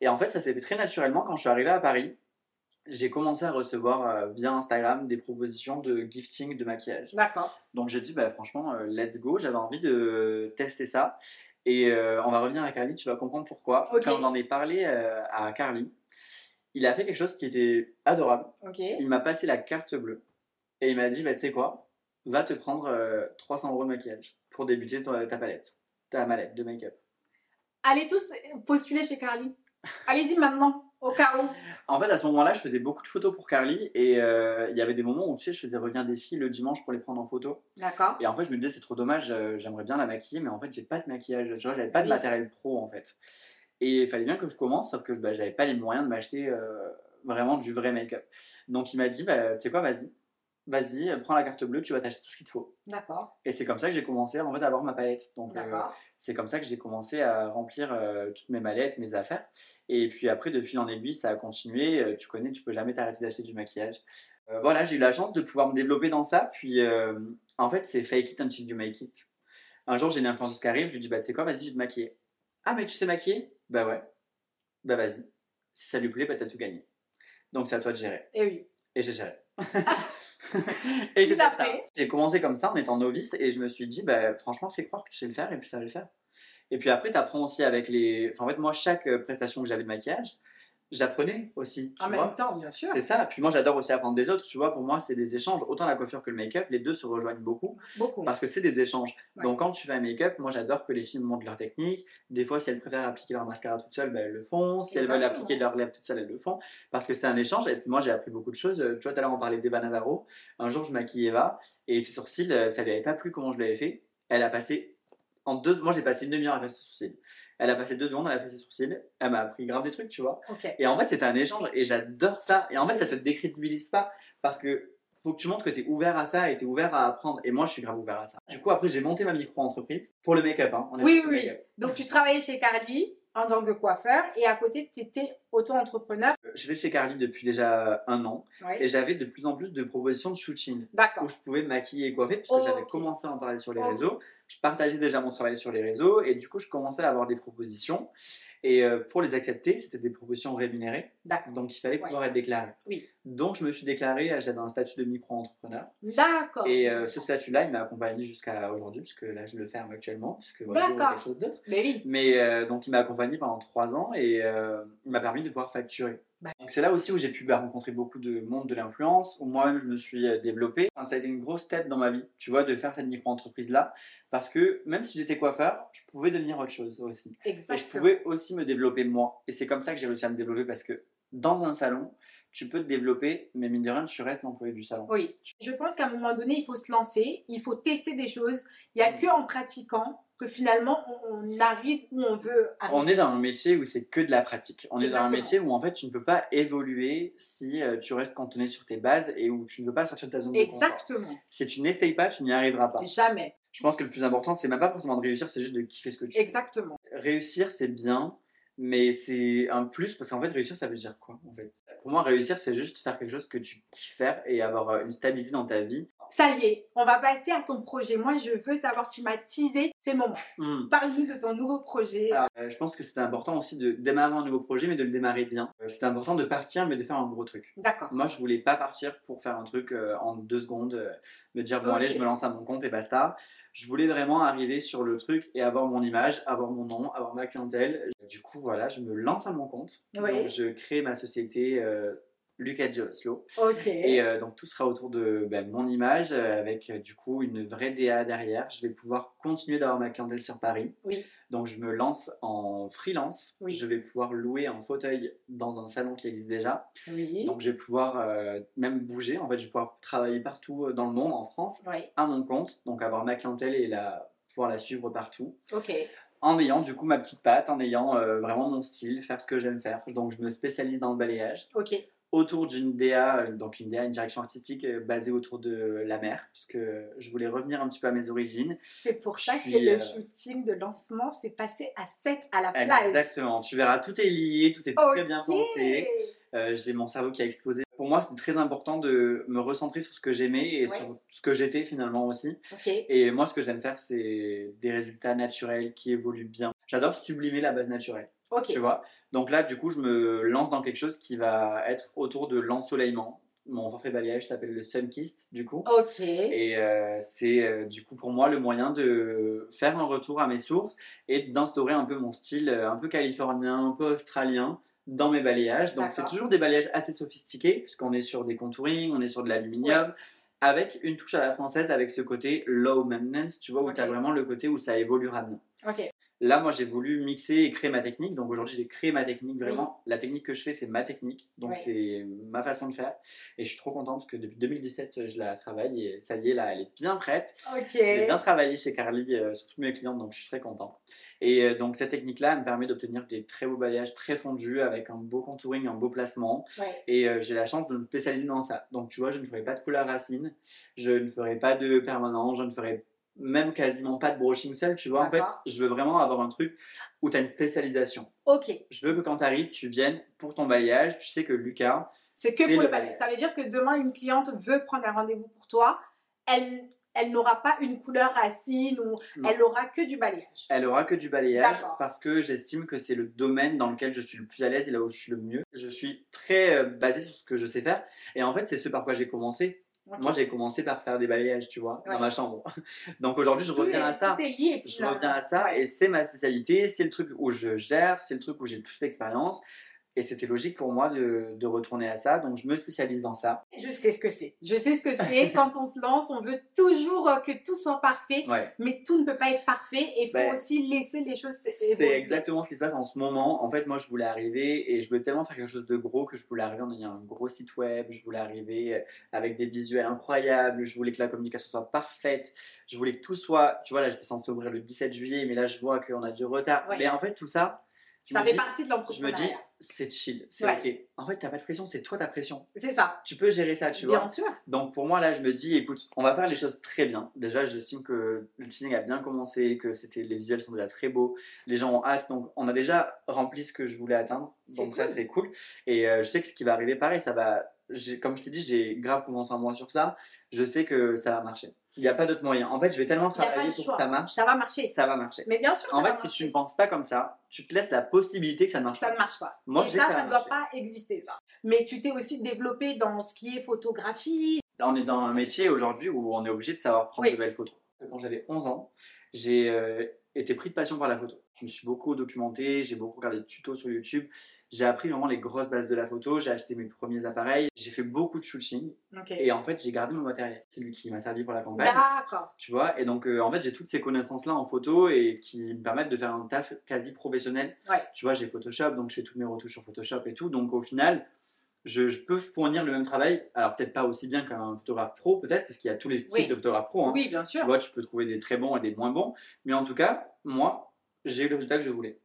Et en fait, ça s'est fait très naturellement quand je suis arrivé à Paris. J'ai commencé à recevoir euh, via Instagram des propositions de gifting de maquillage. D'accord. Donc j'ai dit, bah, franchement, euh, let's go. J'avais envie de tester ça. Et on va revenir à Carly, tu vas comprendre pourquoi. Ok. Quand j'en ai parlé à Carly, il a fait quelque chose qui était adorable. Il m'a passé la carte bleue. Et il m'a dit, bah, tu sais quoi, va te prendre euh, 300 euros de maquillage pour débuter ton- ta palette, ta mallette de make-up. Allez tous postuler chez Carly. Allez-y maintenant, au cas où. En fait, à ce moment-là, je faisais beaucoup de photos pour Carly. Et euh, il y avait des moments où, tu sais, je faisais revenir des filles le dimanche pour les prendre en photo. D'accord. Et en fait, je me disais, c'est trop dommage, euh, j'aimerais bien la maquiller, mais en fait, j'ai pas de maquillage, j'avais pas de Oui. matériel pro en fait. Et il fallait bien que je commence, sauf que bah, j'avais pas les moyens de m'acheter euh, vraiment du vrai make-up. Donc il m'a dit, bah, tu sais quoi, vas-y, vas-y, prends la carte bleue, tu vas t'acheter tout ce qu'il te faut. D'accord. Et c'est comme ça que j'ai commencé en fait, à avoir ma palette. Donc euh, D'accord. c'est comme ça que j'ai commencé à remplir euh, toutes mes mallettes, mes affaires. Et puis après, de fil en aiguille, ça a continué. Euh, tu connais, tu peux jamais t'arrêter d'acheter du maquillage. Voilà, j'ai eu la chance de pouvoir me développer dans ça. Puis en fait, c'est fake it until you make it. Un jour, j'ai une influenceuse qui arrive, je lui dis, bah tu sais quoi, vas-y, je vais te maquiller. Ah, mais tu sais maquiller? Bah ouais. Bah vas-y. Si ça lui plaît, bah t'as tout gagné. Donc c'est à toi de gérer. Et oui. Et j'ai géré. et j'ai. J'ai commencé comme ça en étant novice et je me suis dit, bah, franchement, fais croire que tu sais le faire et puis ça va le faire. Et puis après, tu apprends aussi avec les. Enfin, en fait, moi, chaque euh, prestation que j'avais de maquillage, j'apprenais aussi. Tu En vois même temps, bien sûr. c'est ça. Puis moi, j'adore aussi apprendre des autres. Tu vois, pour moi, c'est des échanges. Autant la coiffure que le make-up, les deux se rejoignent beaucoup Beaucoup. parce que c'est des échanges. Ouais. Donc, quand tu fais un make-up, moi, j'adore que les filles me montrent leur technique. Des fois, si elles préfèrent appliquer leur mascara toute seule, ben, elles le font. Si elles veulent appliquer leur lèvres toute seule, elles le font. Parce que c'est un échange. Et puis moi, j'ai appris beaucoup de choses. Tu vois, tout à l'heure, on parlait d'Eva Navarro. Un jour, je maquillais Eva et ses sourcils, euh, ça lui avait pas plu comment je l'avais fait. Elle a passé en deux. Moi, j'ai passé une demi-heure à faire ses sourcils. Elle a passé deux secondes, elle a fait ses sourcils. Elle m'a appris grave des trucs, tu vois. Et en fait, c'était un échange et j'adore ça. Et en fait, ça te décrédibilise pas parce que faut que tu montres que tu es ouvert à ça et tu es ouvert à apprendre. Et moi, je suis grave ouvert à ça. Du coup, après, j'ai monté ma micro-entreprise pour le make-up. Hein. On est Oui, oui. Donc tu travaillais chez Carly en tant que coiffeur et à côté tu étais auto-entrepreneur. Euh, Je vais chez Carly depuis déjà un an Oui. et j'avais de plus en plus de propositions de shooting où je pouvais me maquiller et coiffer parce que Oh, j'avais commencé à en parler sur les réseaux. Je partageais déjà mon travail sur les réseaux et du coup, je commençais à avoir des propositions. Et euh, pour les accepter, c'était des propositions rémunérées. Donc, il fallait Ouais. pouvoir être déclaré. Oui. Donc, je me suis déclaré, euh, j'avais un statut de micro-entrepreneur. D'accord. Et euh, ce statut-là, il m'a accompagné jusqu'à aujourd'hui, puisque là, je le ferme actuellement, puisque voilà, quelque chose d'autre. Mais oui. Mais euh, donc, il m'a accompagné pendant trois ans et euh, il m'a permis de pouvoir facturer. Bah. Donc, c'est là aussi où j'ai pu bah, rencontrer beaucoup de monde de l'influence, où moi-même, je me suis euh, développé. Enfin, ça a été une grosse tête dans ma vie, tu vois, de faire cette micro-entreprise-là, parce que même si j'étais coiffeur, je pouvais devenir autre chose aussi. Et je Exactement. pouvais aussi me développer moi. Et c'est comme ça que j'ai réussi à me développer, parce que dans un salon, tu peux te développer, mais mine de rien, tu restes l'employé du salon. Oui. Je pense qu'à un moment donné, il faut se lancer, il faut tester des choses. Il n'y a que en pratiquant que finalement on, arrive où on veut arriver. On est dans un métier où c'est que de la pratique. On est dans un Exactement. métier où en fait tu ne peux pas évoluer si euh, tu restes cantonné sur tes bases et où tu ne veux pas sortir de ta zone de confort. Exactement. Si tu n'essayes pas, tu n'y arriveras pas. Jamais. Je pense que le plus important, c'est même pas forcément de réussir, c'est juste de kiffer ce que tu fais. Exactement. Réussir, c'est bien, mais c'est un plus parce qu'en fait, réussir, ça veut dire quoi en fait? Pour moi, réussir, c'est juste faire quelque chose que tu kiffes faire et avoir euh, une stabilité dans ta vie. Ça y est, on va passer à ton projet. Moi, je veux savoir, tu m'as teasé, c'est le moment. Hmm. Parle-nous de ton nouveau projet. Alors, euh, je pense que c'est important aussi de démarrer un nouveau projet, mais de le démarrer bien. Euh, c'est important de partir, mais de faire un gros truc. D'accord. Moi, je voulais pas partir pour faire un truc euh, en deux secondes, me dire bon allez, je me lance à mon compte et basta. Je voulais vraiment arriver sur le truc et avoir mon image, avoir mon nom, avoir ma clientèle. Du coup, voilà, je me lance à mon compte. Oui. Donc, je crée ma société Lucas Oslo. Ok. Et euh, donc tout sera autour de ben, mon image euh, avec euh, du coup une vraie DA derrière. Je vais pouvoir continuer d'avoir ma clientèle sur Paris. Oui. Donc je me lance en freelance. Oui. Je vais pouvoir louer un fauteuil dans un salon qui existe déjà. oui. Donc je vais pouvoir même bouger. En fait, je vais pouvoir travailler partout dans le monde, en France, Oui. à mon compte. Donc avoir ma clientèle et la, pouvoir la suivre partout. Ok. En ayant du coup ma petite patte, en ayant euh, vraiment mon style, faire ce que j'aime faire. Donc je me spécialise dans le balayage Ok. Autour d'une DA, euh, donc une DA, une direction artistique euh, basée autour de la mer, parce que je voulais revenir un petit peu à mes origines. C'est pour ça que le euh, shooting de lancement s'est passé à 7 à la plage. Exactement, tu verras, tout est lié, tout est très bien pensé. Euh, J'ai mon cerveau qui a explosé. Pour moi, c'était très important de me recentrer sur ce que j'aimais et Ouais. sur ce que j'étais finalement aussi. Et moi, ce que j'aime faire, c'est des résultats naturels qui évoluent bien. J'adore sublimer la base naturelle. Tu vois Donc là, du coup, je me lance dans quelque chose qui va être autour de l'ensoleillement. Mon forfait balayage s'appelle le Sunkist, du coup. Ok. Et euh, c'est euh, du coup pour moi le moyen de faire un retour à mes sources et d'instaurer un peu mon style euh, un peu californien, un peu australien dans mes balayages. Donc c'est toujours des balayages assez sophistiqués puisqu'on est sur des contourings, on est sur de l'aluminium. Avec une touche à la française, avec ce côté low maintenance, tu vois, où Ok. tu as vraiment le côté où ça évoluera bien. Ok. Là, moi, j'ai voulu mixer et créer ma technique. Donc aujourd'hui, j'ai créé ma technique vraiment. La technique que je fais, c'est ma technique. Donc c'est ma façon de faire. Et je suis trop contente parce que depuis 2017, je la travaille et ça y est, là, elle est bien prête. Ok. J'ai bien travaillé chez Carly euh, sur tous mes clients, donc je suis très content. Et euh, donc cette technique-là elle me permet d'obtenir des très beaux balayages très fondus avec un beau contouring, un beau placement. Et euh, j'ai la chance de me spécialiser dans ça. Donc tu vois, je ne ferai pas de couleur racine, je ne ferai pas de permanent, je ne ferai même quasiment pas de brushing seul. Tu vois, en fait, je veux vraiment avoir un truc où tu as une spécialisation. Ok. Je veux que quand tu arrives, tu viennes pour ton balayage. Tu sais que Lucas, C'est que pour le balayage. Ça veut dire que demain, une cliente veut prendre un rendez-vous pour toi. Elle, elle n'aura pas une couleur racine ou Non. elle n'aura que du balayage. Elle aura que du balayage parce que j'estime que c'est le domaine dans lequel je suis le plus à l'aise et là où je suis le mieux. Je suis très euh, basé sur ce que je sais faire et en fait c'est ce par quoi j'ai commencé. Moi j'ai commencé par faire des balayages, tu vois, Ouais. dans ma chambre. Donc aujourd'hui je reviens à ça. Je reviens à ça et c'est ma spécialité, c'est le truc où je gère, c'est le truc où j'ai le plus d'expérience et c'était logique pour moi de, de retourner à ça donc je me spécialise dans ça. Je sais ce que c'est. Je sais ce que c'est. Quand on se lance, on veut toujours euh, que tout soit parfait, Ouais. mais tout ne peut pas être parfait et il faut Ben, aussi laisser les choses C'est évoluer. exactement ce qui se passe en ce moment. En fait, moi, je voulais arriver et je voulais tellement faire quelque chose de gros que je voulais arriver en ayant un gros site web. Je voulais arriver avec des visuels incroyables. Je voulais que la communication soit parfaite. Je voulais que tout soit. Tu vois, là, j'étais censé ouvrir le 17 juillet, mais là, je vois qu'on a du retard. Ouais. Mais en fait, tout ça, Ça fait dis- partie de je me l'entrepreneuriat. dis, c'est chill, c'est Ouais. ok. En fait, t'as pas de pression, c'est toi ta pression. C'est ça. Tu peux gérer ça, tu vois. Bien sûr. Donc pour moi là je me dis écoute on va faire les choses très bien. Déjà j'estime que le teasing a bien commencé, que c'était les visuels sont déjà très beaux, les gens ont hâte donc on a déjà rempli ce que je voulais atteindre. Donc ça c'est cool. Et euh, je sais que ce qui va arriver pareil ça va comme je t'ai dit j'ai grave commencé un mois sur ça. Je sais que ça va marcher. Il n'y a pas d'autre moyen. En fait je vais tellement travailler pour que ça marche, Ça va marcher. ça va marcher. Mais bien sûr, ça En va fait si tu ne penses pas comme ça, tu te laisses la possibilité que ça ne marche ça pas. ne marche pas. Moi, et je sais ça, que ça ça ne doit pas exister, ça. Mais tu t'es aussi développé dans ce qui est photographie. Là, on est dans un métier aujourd'hui où on est obligé de savoir prendre Oui. de belles photos. Quand j'avais 11 ans, j'ai euh, été pris de passion par la photo. Je me suis beaucoup documenté, j'ai beaucoup regardé de tutos sur YouTube. J'ai appris vraiment les grosses bases de la photo, j'ai acheté mes premiers appareils, j'ai fait beaucoup de shooting Ok. et en fait j'ai gardé mon matériel. C'est lui qui m'a servi pour la campagne. D'accord. Tu vois, et donc euh, en fait j'ai toutes ces connaissances-là en photo et qui me permettent de faire un taf quasi professionnel. Ouais. Tu vois, j'ai Photoshop, donc je fais toutes mes retouches sur Photoshop et tout. Donc au final, je, je peux fournir le même travail. Alors peut-être pas aussi bien qu'un photographe pro, peut-être, parce qu'il y a tous les styles Oui. de photographes pro. hein. Oui, bien sûr. Tu vois, tu peux trouver des très bons et des moins bons. Mais en tout cas, moi, j'ai eu le résultat que je voulais.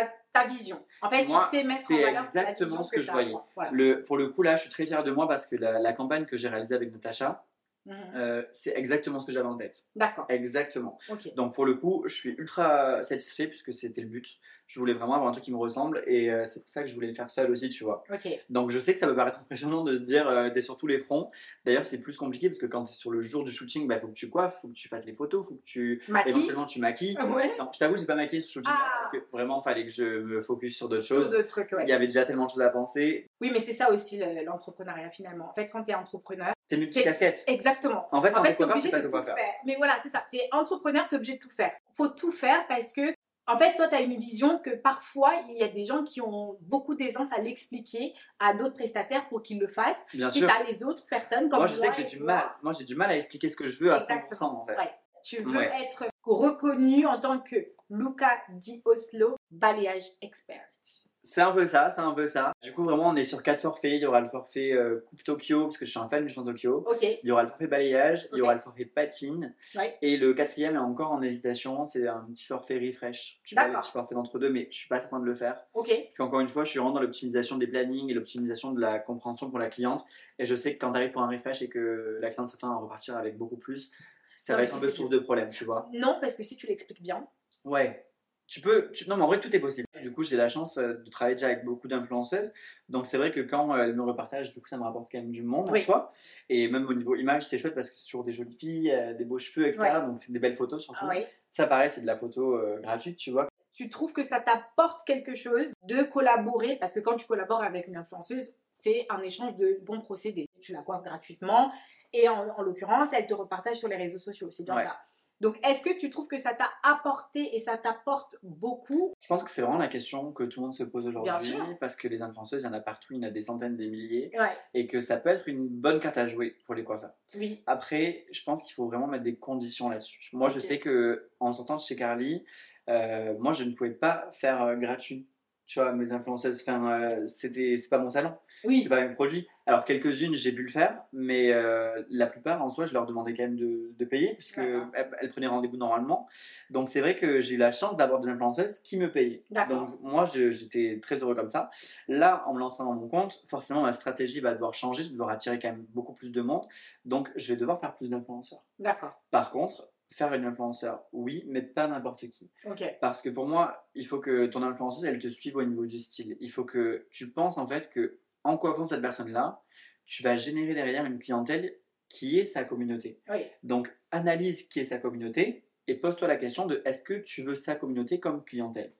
Ta, ta vision. En fait, Moi, tu sais mettre en c'est valeur la exactement ce que je voyais. Voilà. Le, pour le coup, là, je suis très fier de moi parce que la, la campagne que j'ai réalisée avec Natacha, Mhm. euh, c'est exactement ce que j'avais en tête. D'accord. Exactement. Donc pour le coup, je suis ultra satisfait puisque c'était le but. Je voulais vraiment avoir un truc qui me ressemble et euh, c'est pour ça que je voulais le faire seul aussi, tu vois. Ok. Donc je sais que ça peut paraître impressionnant de se dire euh, t'es sur tous les fronts. D'ailleurs c'est plus compliqué parce que quand t'es sur le jour du shooting, il bah, faut que tu coiffes, faut que tu fasses les photos, faut que tu Maquille. éventuellement tu maquilles. Ouais. Non, je t'avoue j'ai pas maquillé ce shooting Ah. parce que vraiment fallait que je me focus sur d'autres choses. de trucs, ouais. Il y avait déjà tellement de choses à penser. Oui, mais c'est ça aussi le- l'entrepreneuriat finalement. En fait, quand tu es entrepreneur, T'es multicasquette. exactement. En fait quand En t'es fait, tu es coiffeur, obligé de tout faire. Mais voilà, c'est ça. Tu es entrepreneur, tu es obligé de tout faire. faut tout faire parce que, en fait, toi, tu as une vision que parfois, il y a des gens qui ont beaucoup d'aisance à l'expliquer à d'autres prestataires pour qu'ils le fassent. Bien Puis sûr. tu as les autres personnes comme Moi je sais que et j'ai du toi. mal. Moi j'ai du mal à expliquer ce que je veux à 100% Exactement. en fait. Ouais. Tu veux Ouais. être reconnu en tant que Luca Di Oslo, balayage expert. C'est un peu ça, c'est un peu ça. Du coup, vraiment, on est sur quatre forfaits. Il y aura le forfait euh, Coupe Tokyo, parce que je suis un fan du chant Tokyo. Ok. Il y aura le forfait balayage, il y aura le forfait patine. Ouais. Et le quatrième est encore en hésitation, c'est un petit forfait refresh. Le D'accord. petit forfait d'entre deux, mais je suis pas certain de le faire. Ok. Parce qu'encore une fois, je suis vraiment dans l'optimisation des plannings et l'optimisation de la compréhension pour la cliente. Et je sais que quand tu arrives pour un refresh et que la cliente s'attend à repartir avec beaucoup plus, ça Non, va être un peu source de problème, tu vois. Non, parce que si tu l'expliques bien, Ouais. Tu peux. tu- Non, mais en vrai, tout est possible. Du coup, j'ai la chance euh, de travailler déjà avec beaucoup d'influenceuses. Donc, c'est vrai que quand euh, elles me repartagent, du coup, ça me rapporte quand même du monde Oui. en soi. Et même au niveau image, c'est chouette parce que c'est toujours des jolies filles, euh, des beaux cheveux, etc. Ouais. Donc, c'est des belles photos surtout. ah. Ça, pareil, c'est de la photo euh, gratuite, tu vois. tu trouves que ça t'apporte quelque chose de collaborer? Parce que quand tu collabores avec une influenceuse, c'est un échange de bons procédés. Tu la coiffes gratuitement et en, en l'occurrence, elle te repartage sur les réseaux sociaux. C'est bien Ouais. ça. Donc, est-ce que tu trouves que ça t'a apporté et ça t'apporte beaucoup? Je pense que c'est vraiment la question que tout le monde se pose aujourd'hui. Parce que les influenceuses, il y en a partout, il y en a des centaines, des milliers. Ouais, Et que ça peut être une bonne carte à jouer pour les coiffeurs. oui. Après, je pense qu'il faut vraiment mettre des conditions là-dessus. Moi, je sais que en sortant de chez Carly, euh, moi, je ne pouvais pas faire euh, gratuit. Tu vois, mes influenceuses, euh, c'était, c'est pas mon salon, Oui, c'est pas mes produits. Alors quelques-unes, j'ai pu le faire, mais euh, la plupart, en soi, je leur demandais quand même de, de payer puisque D'accord. elles, elles prenaient rendez-vous normalement. Donc c'est vrai que j'ai eu la chance d'avoir des influenceuses qui me payaient. D'accord. Donc moi, j'étais très heureux comme ça. Là, en me lançant dans mon compte, forcément, ma stratégie va devoir changer. Je vais devoir attirer quand même beaucoup plus de monde. Donc je vais devoir faire plus d'influenceurs. d'accord. Par contre, faire une influenceur, oui, mais pas n'importe qui. Ok. Parce que pour moi, il faut que ton influenceuse, elle te suive au niveau du style. Il faut que tu penses en fait que en coiffant cette personne-là, tu vas générer derrière une clientèle qui est sa communauté. Oui. Donc, analyse qui est sa communauté et pose-toi la question de est-ce que tu veux sa communauté comme clientèle?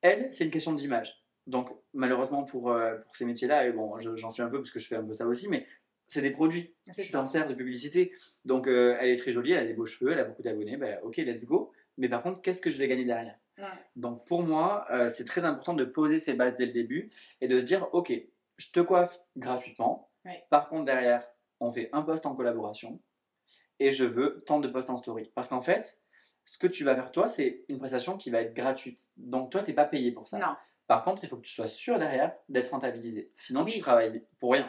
Elle, c'est une question d'image. Donc, malheureusement pour, euh, pour ces métiers-là, et bon, je- j'en suis un peu parce que je fais un peu ça aussi, mais c'est des produits. C'est Tu t'en sers de publicité. Donc, euh, elle est très jolie, elle a des beaux cheveux, elle a beaucoup d'abonnés. Ben, ok, let's go. Mais par contre, qu'est-ce que je vais gagner derrière? Ouais. Donc, pour moi, euh, c'est très important de poser ses bases dès le début et de se dire ok, je te coiffe gratuitement. Ouais. Par contre, derrière, on fait un post en collaboration et je veux tant de posts en story. Parce qu'en fait, ce que tu vas faire toi, c'est une prestation qui va être gratuite. Donc, toi, tu n'es pas payé pour ça. Non. Par contre, il faut que tu sois sûr derrière d'être rentabilisé. Sinon, Oui. tu travailles pour rien.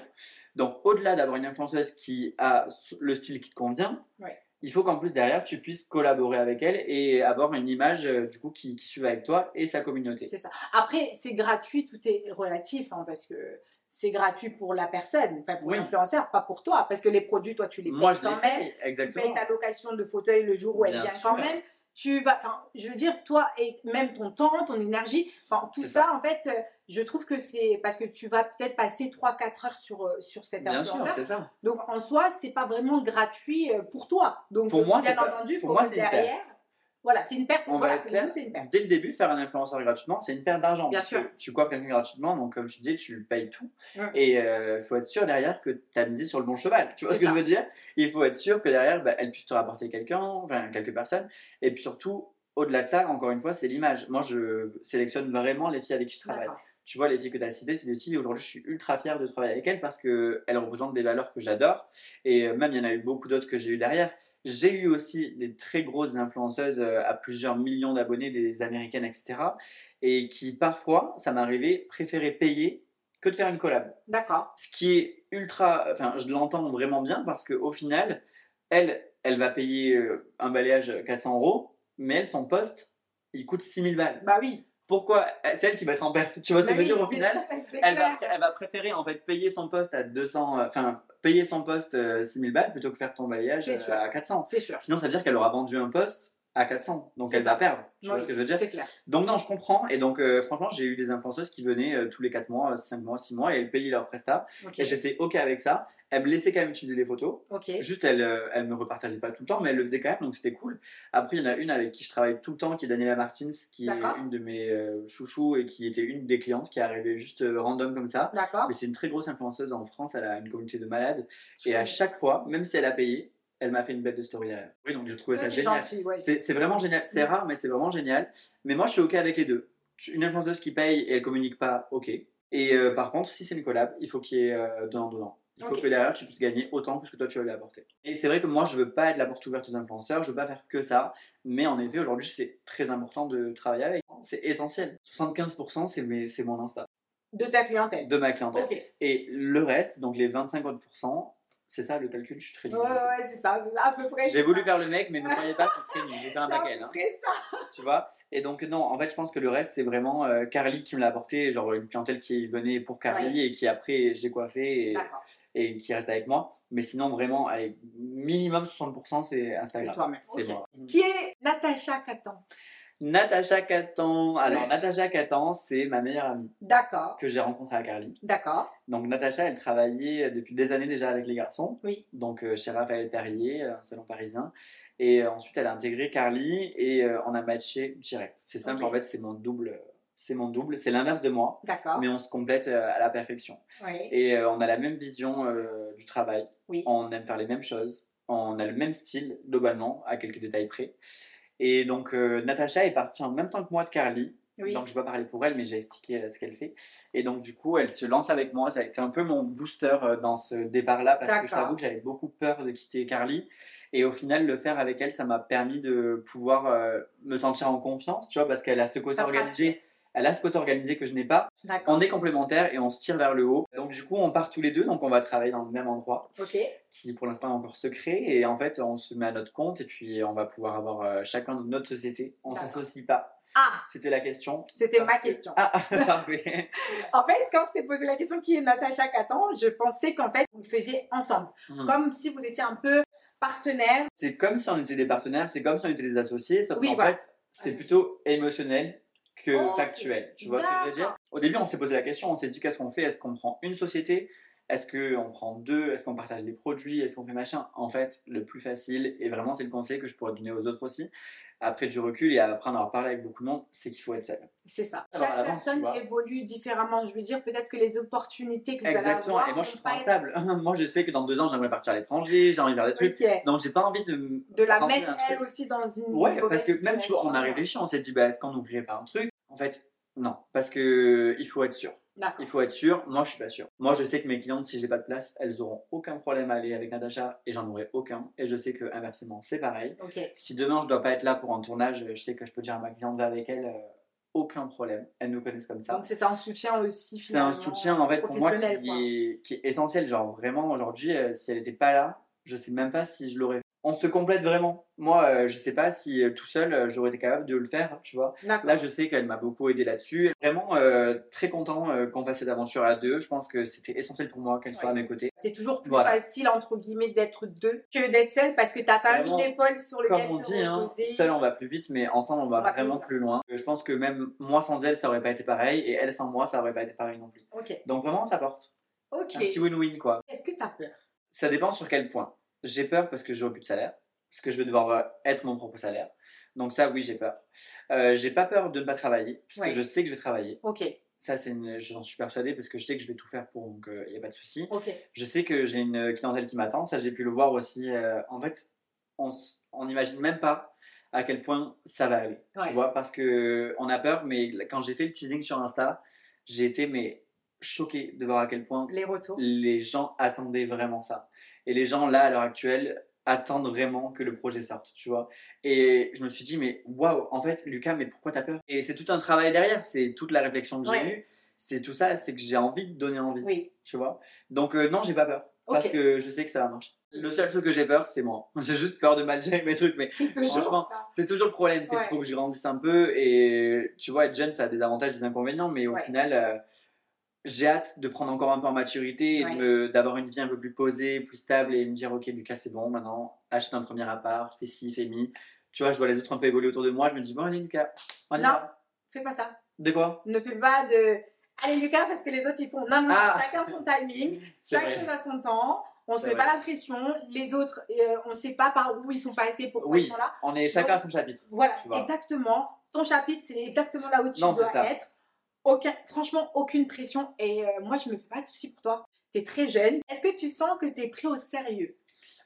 Donc, au-delà d'avoir une influenceuse qui a le style qui te convient, il faut qu'en plus derrière, tu puisses collaborer avec elle et avoir une image euh, du coup qui, qui suive avec toi et sa communauté. C'est ça. Après, c'est gratuit, tout est relatif, hein, parce que c'est gratuit pour la personne, enfin pour Oui. l'influenceur, pas pour toi, parce que les produits, toi, tu les Moi, payes je quand même. Tu payes ta location de fauteuil le jour où elle Bien vient quand même. Tu vas, enfin, je veux dire, toi et même ton temps, ton énergie, enfin, tout ça, en fait, euh, je trouve que c'est parce que tu vas peut-être passer 3-4 heures sur, euh, sur cet Bien sûr, ça. Donc, en soi, c'est pas vraiment gratuit euh, pour toi. Donc, Pour moi, bien entendu, il pour faut moi, c'est une derrière. perte. Voilà, c'est une perte. On voilà, va être clair. nous, une perte. Dès le début, faire un influenceur gratuitement, c'est une perte d'argent. Bien sûr. Tu coiffes quelqu'un gratuitement, donc comme tu disais, tu payes tout. Et il faut être sûr derrière que tu as misé sur le bon cheval. Tu vois ce que je veux dire? Il faut être sûr que derrière, bah, elle puisse te rapporter quelqu'un, enfin quelques personnes. Et puis surtout, au-delà de ça, encore une fois, c'est l'image. Moi, je sélectionne vraiment les filles avec qui je travaille. Tu vois, les filles que tu as citées, c'est des filles, aujourd'hui, je suis ultra fier de travailler avec elles parce qu'elles représentent des valeurs que j'adore. Et euh, même, il y en a eu beaucoup d'autres que j'ai eu derrière. J'ai eu aussi des très grosses influenceuses euh, à plusieurs millions d'abonnés, des américaines, etc. Et qui, parfois, ça m'est arrivé, préféraient payer que de faire une collab. D'accord. Ce qui est ultra. Enfin, je l'entends vraiment bien parce qu'au final, elle, elle va payer euh, un balayage 400 euros, mais elle, son poste, il coûte 6000 balles. Bah oui. Pourquoi C'est elle qui va être en perte. Tu vois ce que Bah je veux dire oui, au final ça, elle va, elle va préférer en fait payer son poste à 200, euh, enfin payer son poste euh, 6000 balles plutôt que faire ton balayage euh, à 400. C'est sûr. Sinon, ça veut dire qu'elle aura vendu un poste à 400. Donc elle ça. va perdre. Tu vois ce que je veux dire? C'est clair. Donc non, je comprends. Et donc euh, franchement, j'ai eu des influenceuses qui venaient euh, tous les 4 mois, 5 mois, 6 mois et elles payaient leur prestat. Et j'étais OK avec ça. Elles me laissaient quand même utiliser les photos. Juste, elle, euh, elle me repartageait pas tout le temps, mais elle le faisait quand même, donc c'était cool. Après, il y en a une avec qui je travaille tout le temps, qui est Daniela Martins, qui est une de mes euh, chouchous et qui était une des clientes qui est arrivée juste euh, random comme ça. D'accord. Mais c'est une très grosse influenceuse en France, elle a une communauté de malades. Je Et à chaque fois, même si elle a payé, elle m'a fait une bête de story derrière. Oui, donc j'ai trouvé ça, Ça, c'est génial. ouais. C'est vraiment génial. C'est Mm. rare, mais c'est vraiment génial. Mais moi, je suis OK avec les deux. Une influenceuse qui paye et elle communique pas, OK. Et euh, par contre, si c'est une collab, il faut qu'il y ait donnant-donnant. Il faut que derrière, tu puisses gagner autant que ce que toi, tu veux lui apporter. Et c'est vrai que moi, je veux pas être la porte ouverte aux influenceurs, je veux pas faire que ça. Mais en effet, aujourd'hui, c'est très important de travailler avec. C'est essentiel. 75%, c'est mon Insta, De ta clientèle. de ma clientèle. Et le reste, donc les 25 autres pourcents, c'est ça le calcul, je suis très nul. ouais, ouais, c'est ça. C'est à peu près. J'ai voulu ça. faire le mec, mais ne croyez pas, c'est très nul. J'ai fait un C'est à bac L, peu hein, ça. tu vois? Et donc, non, en fait, je pense que le reste, c'est vraiment euh, Carly qui me l'a apporté, genre une clientèle qui venait pour Carly et qui après j'ai coiffé et, qui reste avec moi. Mais sinon, vraiment, allez, minimum 60%, c'est Instagram. C'est toi-même. C'est moi. Qui est Natacha Catan Natacha Catan. Alors, Natacha Catan, c'est ma meilleure amie D'accord. que j'ai rencontrée à Carly. D'accord. Donc, Natacha, elle travaillait depuis des années déjà avec les garçons. Oui. Donc, euh, chez Raphaël Perrier, un salon parisien. Et euh, ensuite, elle a intégré Carly et euh, on a matché direct. C'est simple, en fait, c'est mon double. C'est mon double. C'est l'inverse de moi, D'accord. mais on se complète euh, à la perfection. Oui. Et euh, on a la même vision euh, du travail. Oui. On aime faire les mêmes choses. On a le même style, globalement, à quelques détails près. Et donc, euh, Natacha est partie en même temps que moi de Carly. Oui. Donc, je ne vais pas parler pour elle, mais j'ai expliqué euh, ce qu'elle fait. Et donc, du coup, elle se lance avec moi. Ça a été un peu mon booster euh, dans ce départ-là, parce que je t'avoue que j'avais beaucoup peur de quitter Carly. Et au final, le faire avec elle, ça m'a permis de pouvoir me sentir en confiance, tu vois, parce qu'elle a ce côté organisé. Elle a ce côté organisé que je n'ai pas. On est complémentaires et on se tire vers le haut. Donc du coup, on part tous les deux, donc on va travailler dans le même endroit, qui pour l'instant est encore secret. Et en fait, on se met à notre compte et puis on va pouvoir avoir euh, chacun notre société. On s'associe pas. Ah, C'était la question. c'était ma que- question. Ah, parfait. En fait, quand je t'ai posé la question qui est Natacha Catan, je pensais qu'en fait, vous le faisiez ensemble. Hmm. Comme si vous étiez un peu partenaires. C'est comme si on était des partenaires, c'est comme si on était des associés, sauf Oui, qu'en voilà. fait, c'est plutôt émotionnel que factuel. Tu vois ce que je veux dire? Au début, on s'est posé la question, on s'est dit qu'est-ce qu'on fait? Est-ce qu'on prend une société? Est-ce qu'on prend deux? Est-ce qu'on partage des produits? Est-ce qu'on fait machin? En fait, le plus facile, et vraiment c'est le conseil que je pourrais donner aux autres aussi, après du recul et après en avoir parlé avec beaucoup de monde, c'est qu'il faut être seul. C'est ça. Alors, Chaque personne vois. évolue différemment. Je veux dire, peut-être que les opportunités que vous Exactement, allez avoir. et moi je suis pas instable. moi je sais que dans deux ans j'aimerais partir à l'étranger, j'ai envie de faire des trucs. Donc j'ai pas envie de, De la mettre elle aussi dans une. Ouais, parce que même tu vois, on a réfléchi, on s'est dit, bah, est-ce qu'on n'ouvrirait pas un truc? En fait, non, parce que il faut être sûr. Il faut être sûr. Moi, je suis pas sûr. Moi, je sais que mes clientes, si j'ai pas de place, elles auront aucun problème à aller avec Natacha et j'en aurai aucun. Et je sais que inversement, c'est pareil. Si demain je dois pas être là pour un tournage, je sais que je peux dire à ma cliente va avec elle, euh, aucun problème. Elles nous connaissent comme ça. Donc c'est un soutien aussi. C'est un soutien en fait pour moi qui est, qui est essentiel. Genre vraiment aujourd'hui, euh, si elle était pas là, je sais même pas si je l'aurais fait. On se complète vraiment. Moi, euh, je sais pas si euh, tout seul euh, j'aurais été capable de le faire, tu vois. Là, je sais qu'elle m'a beaucoup aidé là-dessus. Vraiment très content qu'on fasse cette aventure à deux. Je pense que c'était essentiel pour moi qu'elle soit à mes côtés. C'est toujours plus Voilà. facile, entre guillemets, d'être deux que d'être seul parce que tu as quand même Vraiment, une épaule sur Comme laquelle on dit, hein, seul on va plus vite, mais ensemble on va On va plus vraiment loin. plus loin. Je pense que même moi sans elle, ça aurait pas été pareil, et elle sans moi, ça aurait pas été pareil non plus. Ok. Donc vraiment, ça porte. Ok. Un petit win-win quoi. Est-ce que tu as peur? Ça dépend sur quel point. J'ai peur parce que j'aurai plus de salaire, parce que je vais devoir euh, être mon propre salaire. Donc ça, oui, j'ai peur. Euh, j'ai pas peur de ne pas travailler, parce Ouais. que je sais que je vais travailler. Ok. Ça, c'est une... j'en suis persuadée parce que je sais que je vais tout faire pour, donc il n'y a pas de souci. Ok. Je sais que j'ai une clientèle qui m'attend, ça j'ai pu le voir aussi. euh, en fait, on n'imagine même pas à quel point ça va aller. Ouais. Tu vois, parce que on a peur, mais quand j'ai fait le teasing sur Insta, j'ai été mais choqué de voir à quel point Les retours. les gens attendaient vraiment ça. Et les gens là à l'heure actuelle attendent vraiment que le projet sorte, tu vois. Et je me suis dit mais waouh, en fait Lucas, mais pourquoi t'as peur? Et c'est tout un travail derrière, c'est toute la réflexion que j'ai Ouais. eue, c'est tout ça, c'est que j'ai envie de donner envie, Oui. tu vois. Donc euh, non, j'ai pas peur parce que je sais que ça va marcher. Le seul truc que j'ai peur, c'est moi. J'ai juste peur de mal gérer mes trucs, mais Franchement, c'est toujours le problème, c'est Ouais. qu'il faut que je grandisse un peu. Et tu vois, être jeune, ça a des avantages, des inconvénients, mais au Ouais. final, euh, j'ai hâte de prendre encore un peu en maturité et Ouais. d'avoir une vie un peu plus posée, plus stable et me dire, ok, Lucas, c'est bon, maintenant, achète un premier appart, fais ci, fais mi. tu vois, je vois les autres un peu évoluer autour de moi, je me dis, bon, allez, Lucas, on y Non. va. Fais pas ça. De quoi? Ne fais pas de. Allez, Lucas, parce que les autres, ils font. Non, non, Ah. chacun son timing, chaque vrai. chose à son temps. On se met vrai. pas la pression. Les autres, euh, on sait pas par où ils sont passés, pourquoi Oui. ils sont là. On est chacun à son chapitre. Voilà, exactement. Ton chapitre, c'est exactement là où tu Non, dois être. Aucun, franchement, aucune pression. Et euh, moi, je me fais pas de soucis pour toi. Tu es très jeune. Est-ce que tu sens que tu es pris au sérieux?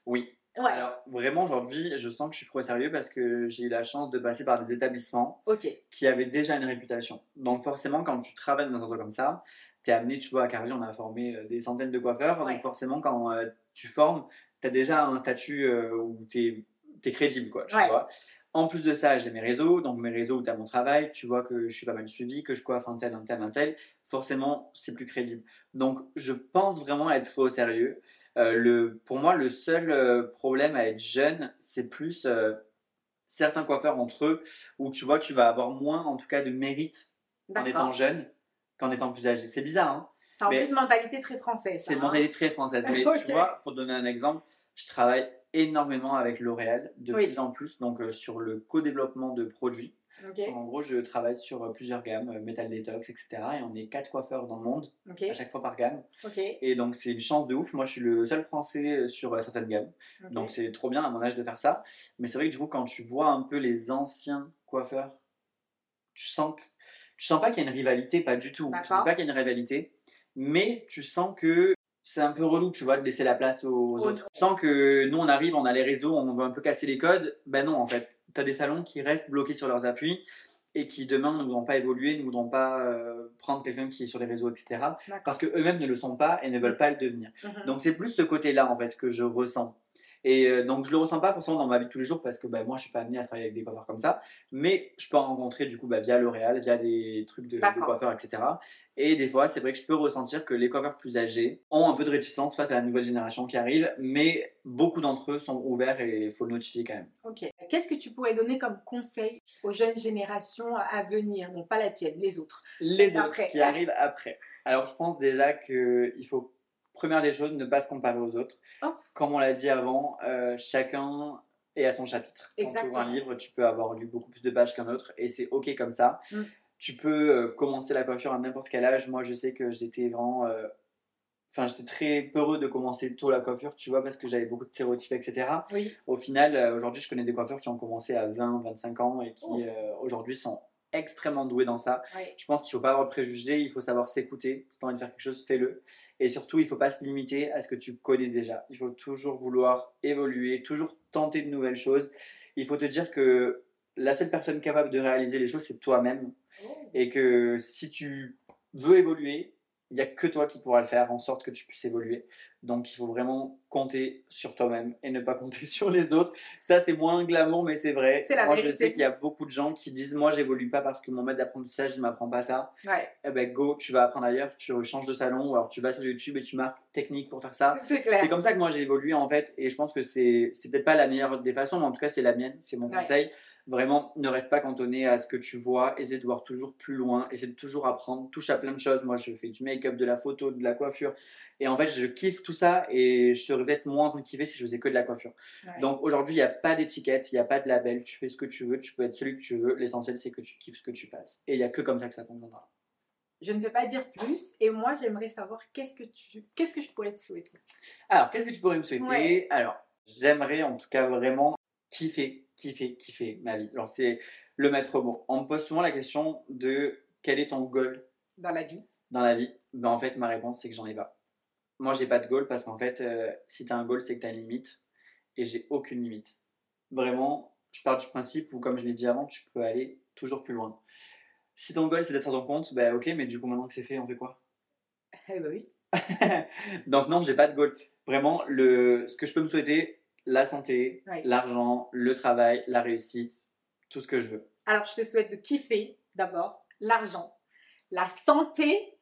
Oui. Ouais. Alors, vraiment, aujourd'hui, je sens que je suis trop sérieux parce que j'ai eu la chance de passer par des établissements qui avaient déjà une réputation. Donc, forcément, quand tu travailles dans un endroit comme ça, tu es amené, tu vois, à Carly, on a formé euh, des centaines de coiffeurs. Ouais. Donc, forcément, quand euh, tu formes, tu as déjà un statut euh, où tu es, crédible, quoi. Tu Ouais. vois. En plus de ça, j'ai mes réseaux. Donc, mes réseaux où tu as mon travail, tu vois que je suis pas mal suivi, que je coiffe un tel, un tel, un tel. Forcément, c'est plus crédible. Donc, je pense vraiment être pris au sérieux. Euh, le, pour moi, le seul euh, problème à être jeune, c'est plus euh, certains coiffeurs entre eux où tu vois que tu vas avoir moins, en tout cas, de mérite en étant jeune qu'en étant plus âgé. C'est bizarre, hein C'est un peu une mentalité très française. C'est une hein. mentalité très française. Mais Ok. tu vois, pour donner un exemple, je travaille énormément avec L'Oréal, de Oui. plus en plus, donc euh, sur le co-développement de produits. En gros, je travaille sur euh, plusieurs gammes, euh, Metal Detox, etc. Et on est quatre coiffeurs dans le monde, à chaque fois par gamme. Et donc, c'est une chance de ouf. Moi, je suis le seul français sur certaines gammes. Donc c'est trop bien à mon âge de faire ça. Mais c'est vrai que du coup, quand tu vois un peu les anciens coiffeurs, tu sens que tu sens pas qu'il y a une rivalité, pas du tout. Je dis D'accord. pas qu'il y a une rivalité, mais tu sens que c'est un peu relou, tu vois, de laisser la place aux, autres. Tu sens que nous, on arrive, on a les réseaux, on veut un peu casser les codes. Ben non, en fait, tu as des salons qui restent bloqués sur leurs appuis et qui demain ne voudront pas évoluer, ne voudront pas euh, prendre quelqu'un qui est sur les réseaux, etc. Parce qu'eux-mêmes ne le sont pas et ne veulent pas le devenir. Mhm. Donc c'est plus ce côté-là en fait que je ressens. Et euh, donc je le ressens pas forcément dans ma vie de tous les jours parce que bah, moi je suis pas amené à travailler avec des coiffeurs comme ça, mais je peux en rencontrer du coup bah, via L'Oréal, via des trucs de, coiffeurs, etc. Et des fois c'est vrai que je peux ressentir que les coiffeurs plus âgés ont un peu de réticence face à la nouvelle génération qui arrive, mais beaucoup d'entre eux sont ouverts et il faut le notifier quand même. Ok. Qu'est-ce que tu pourrais donner comme conseil aux jeunes générations à venir? Donc pas la tienne, les autres. Les autres après. qui arrivent après. Alors je pense déjà qu'il faut, première des choses, ne pas se comparer aux autres. Oh. Comme on l'a dit avant, euh, chacun est à son chapitre. Quand tu ouvres Exactement. un livre, tu peux avoir lu beaucoup plus de pages qu'un autre et c'est ok comme ça. Mm. Tu peux euh, commencer la coiffure à n'importe quel âge. Moi je sais que j'étais vraiment... euh, Enfin, j'étais très peureux de commencer tôt la coiffure, tu vois, parce que j'avais beaucoup de stéréotypes, etc. Oui. Au final, aujourd'hui, je connais des coiffeurs qui ont commencé à 20, 25 ans et qui euh, aujourd'hui sont extrêmement doués dans ça. Ouais. Je pense qu'il ne faut pas avoir de préjugés, il faut savoir s'écouter. Si tu as envie de faire quelque chose, fais-le. Et surtout, il ne faut pas se limiter à ce que tu connais déjà. Il faut toujours vouloir évoluer, toujours tenter de nouvelles choses. Il faut te dire que la seule personne capable de réaliser les choses, c'est toi-même. Et que si tu veux évoluer, il n'y a que toi qui pourras le faire en sorte que tu puisses évoluer. Donc il faut vraiment compter sur toi-même et ne pas compter sur les autres. Ça, c'est moins glamour, mais c'est vrai. C'est la Moi, je sais qu'il y a beaucoup de gens qui disent Moi, j'évolue pas parce que mon maître d'apprentissage, il m'apprend pas ça. Ouais. Eh ben, go, tu vas apprendre ailleurs, tu changes de salon, ou alors tu vas sur YouTube et tu marques technique pour faire ça. C'est clair. C'est comme ça que moi j'ai évolué en fait, et je pense que c'est c'est peut-être pas la meilleure des façons, mais en tout cas c'est la mienne, c'est mon Ouais. conseil. Vraiment, ne reste pas cantonné à ce que tu vois, essaie de voir toujours plus loin, essaie de toujours apprendre, touche à plein de choses. Moi je fais du make-up, de la photo, de la coiffure, et en fait je kiffe tout ça, et je serais peut-être moins en train de kiffer si je faisais que de la coiffure. Ouais. Donc aujourd'hui il n'y a pas d'étiquette, il n'y a pas de label, tu fais ce que tu veux, tu peux être celui que tu veux, l'essentiel c'est que tu kiffes ce que tu fasses. Et il n'y a que comme ça que ça fonctionnera. Je ne vais pas dire plus. Et moi, j'aimerais savoir qu'est-ce que tu, qu'est-ce que je pourrais te souhaiter. Alors, qu'est-ce que tu pourrais me souhaiter? Ouais. Alors, j'aimerais en tout cas vraiment kiffer, kiffer, kiffer ma vie. Alors, c'est le maître mot. On me pose souvent la question de quel est ton goal Dans la vie. dans la vie? Ben, En fait, ma réponse, c'est que j'en ai pas. Moi, j'ai pas de goal parce qu'en fait, euh, si tu as un goal, c'est que tu as une limite. Et j'ai aucune limite. Vraiment, je pars du principe où, comme je l'ai dit avant, tu peux aller toujours plus loin. Si ton goal, c'est d'être à ton compte, ben ok, mais du coup, maintenant que c'est fait, on fait quoi? Eh ben oui. Donc non, j'ai pas de goal. Vraiment, le, ce que je peux me souhaiter, la santé, Ouais. l'argent, le travail, la réussite, tout ce que je veux. Alors, je te souhaite de kiffer d'abord l'argent, la santé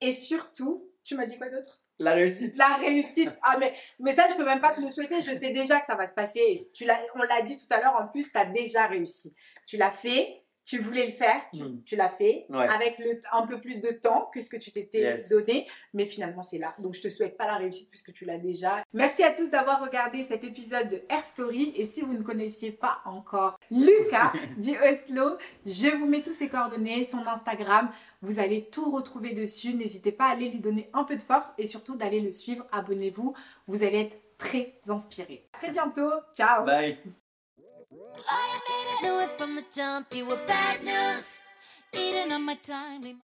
et surtout, tu m'as dit quoi d'autre? La réussite. La réussite. Ah, mais, mais ça, je peux même pas te le souhaiter. Je sais déjà que ça va se passer. Tu l'as- on l'a dit tout à l'heure, en plus, tu as déjà réussi. Tu l'as fait, tu voulais le faire, tu, Mm. tu l'as fait, Ouais. avec le, un peu plus de temps que ce que tu t'étais Yes. donné, mais finalement c'est là. Donc je te souhaite pas la réussite puisque tu l'as déjà. Merci à tous d'avoir regardé cet épisode de Air Story et si vous ne connaissiez pas encore Lucas du Oslo, je vous mets tous ses coordonnées, son Instagram, vous allez tout retrouver dessus. N'hésitez pas à aller lui donner un peu de force et surtout d'aller le suivre. Abonnez-vous, vous allez être très inspirés. À très bientôt, ciao Bye. I knew it from the jump, you were bad news. Eating on my time.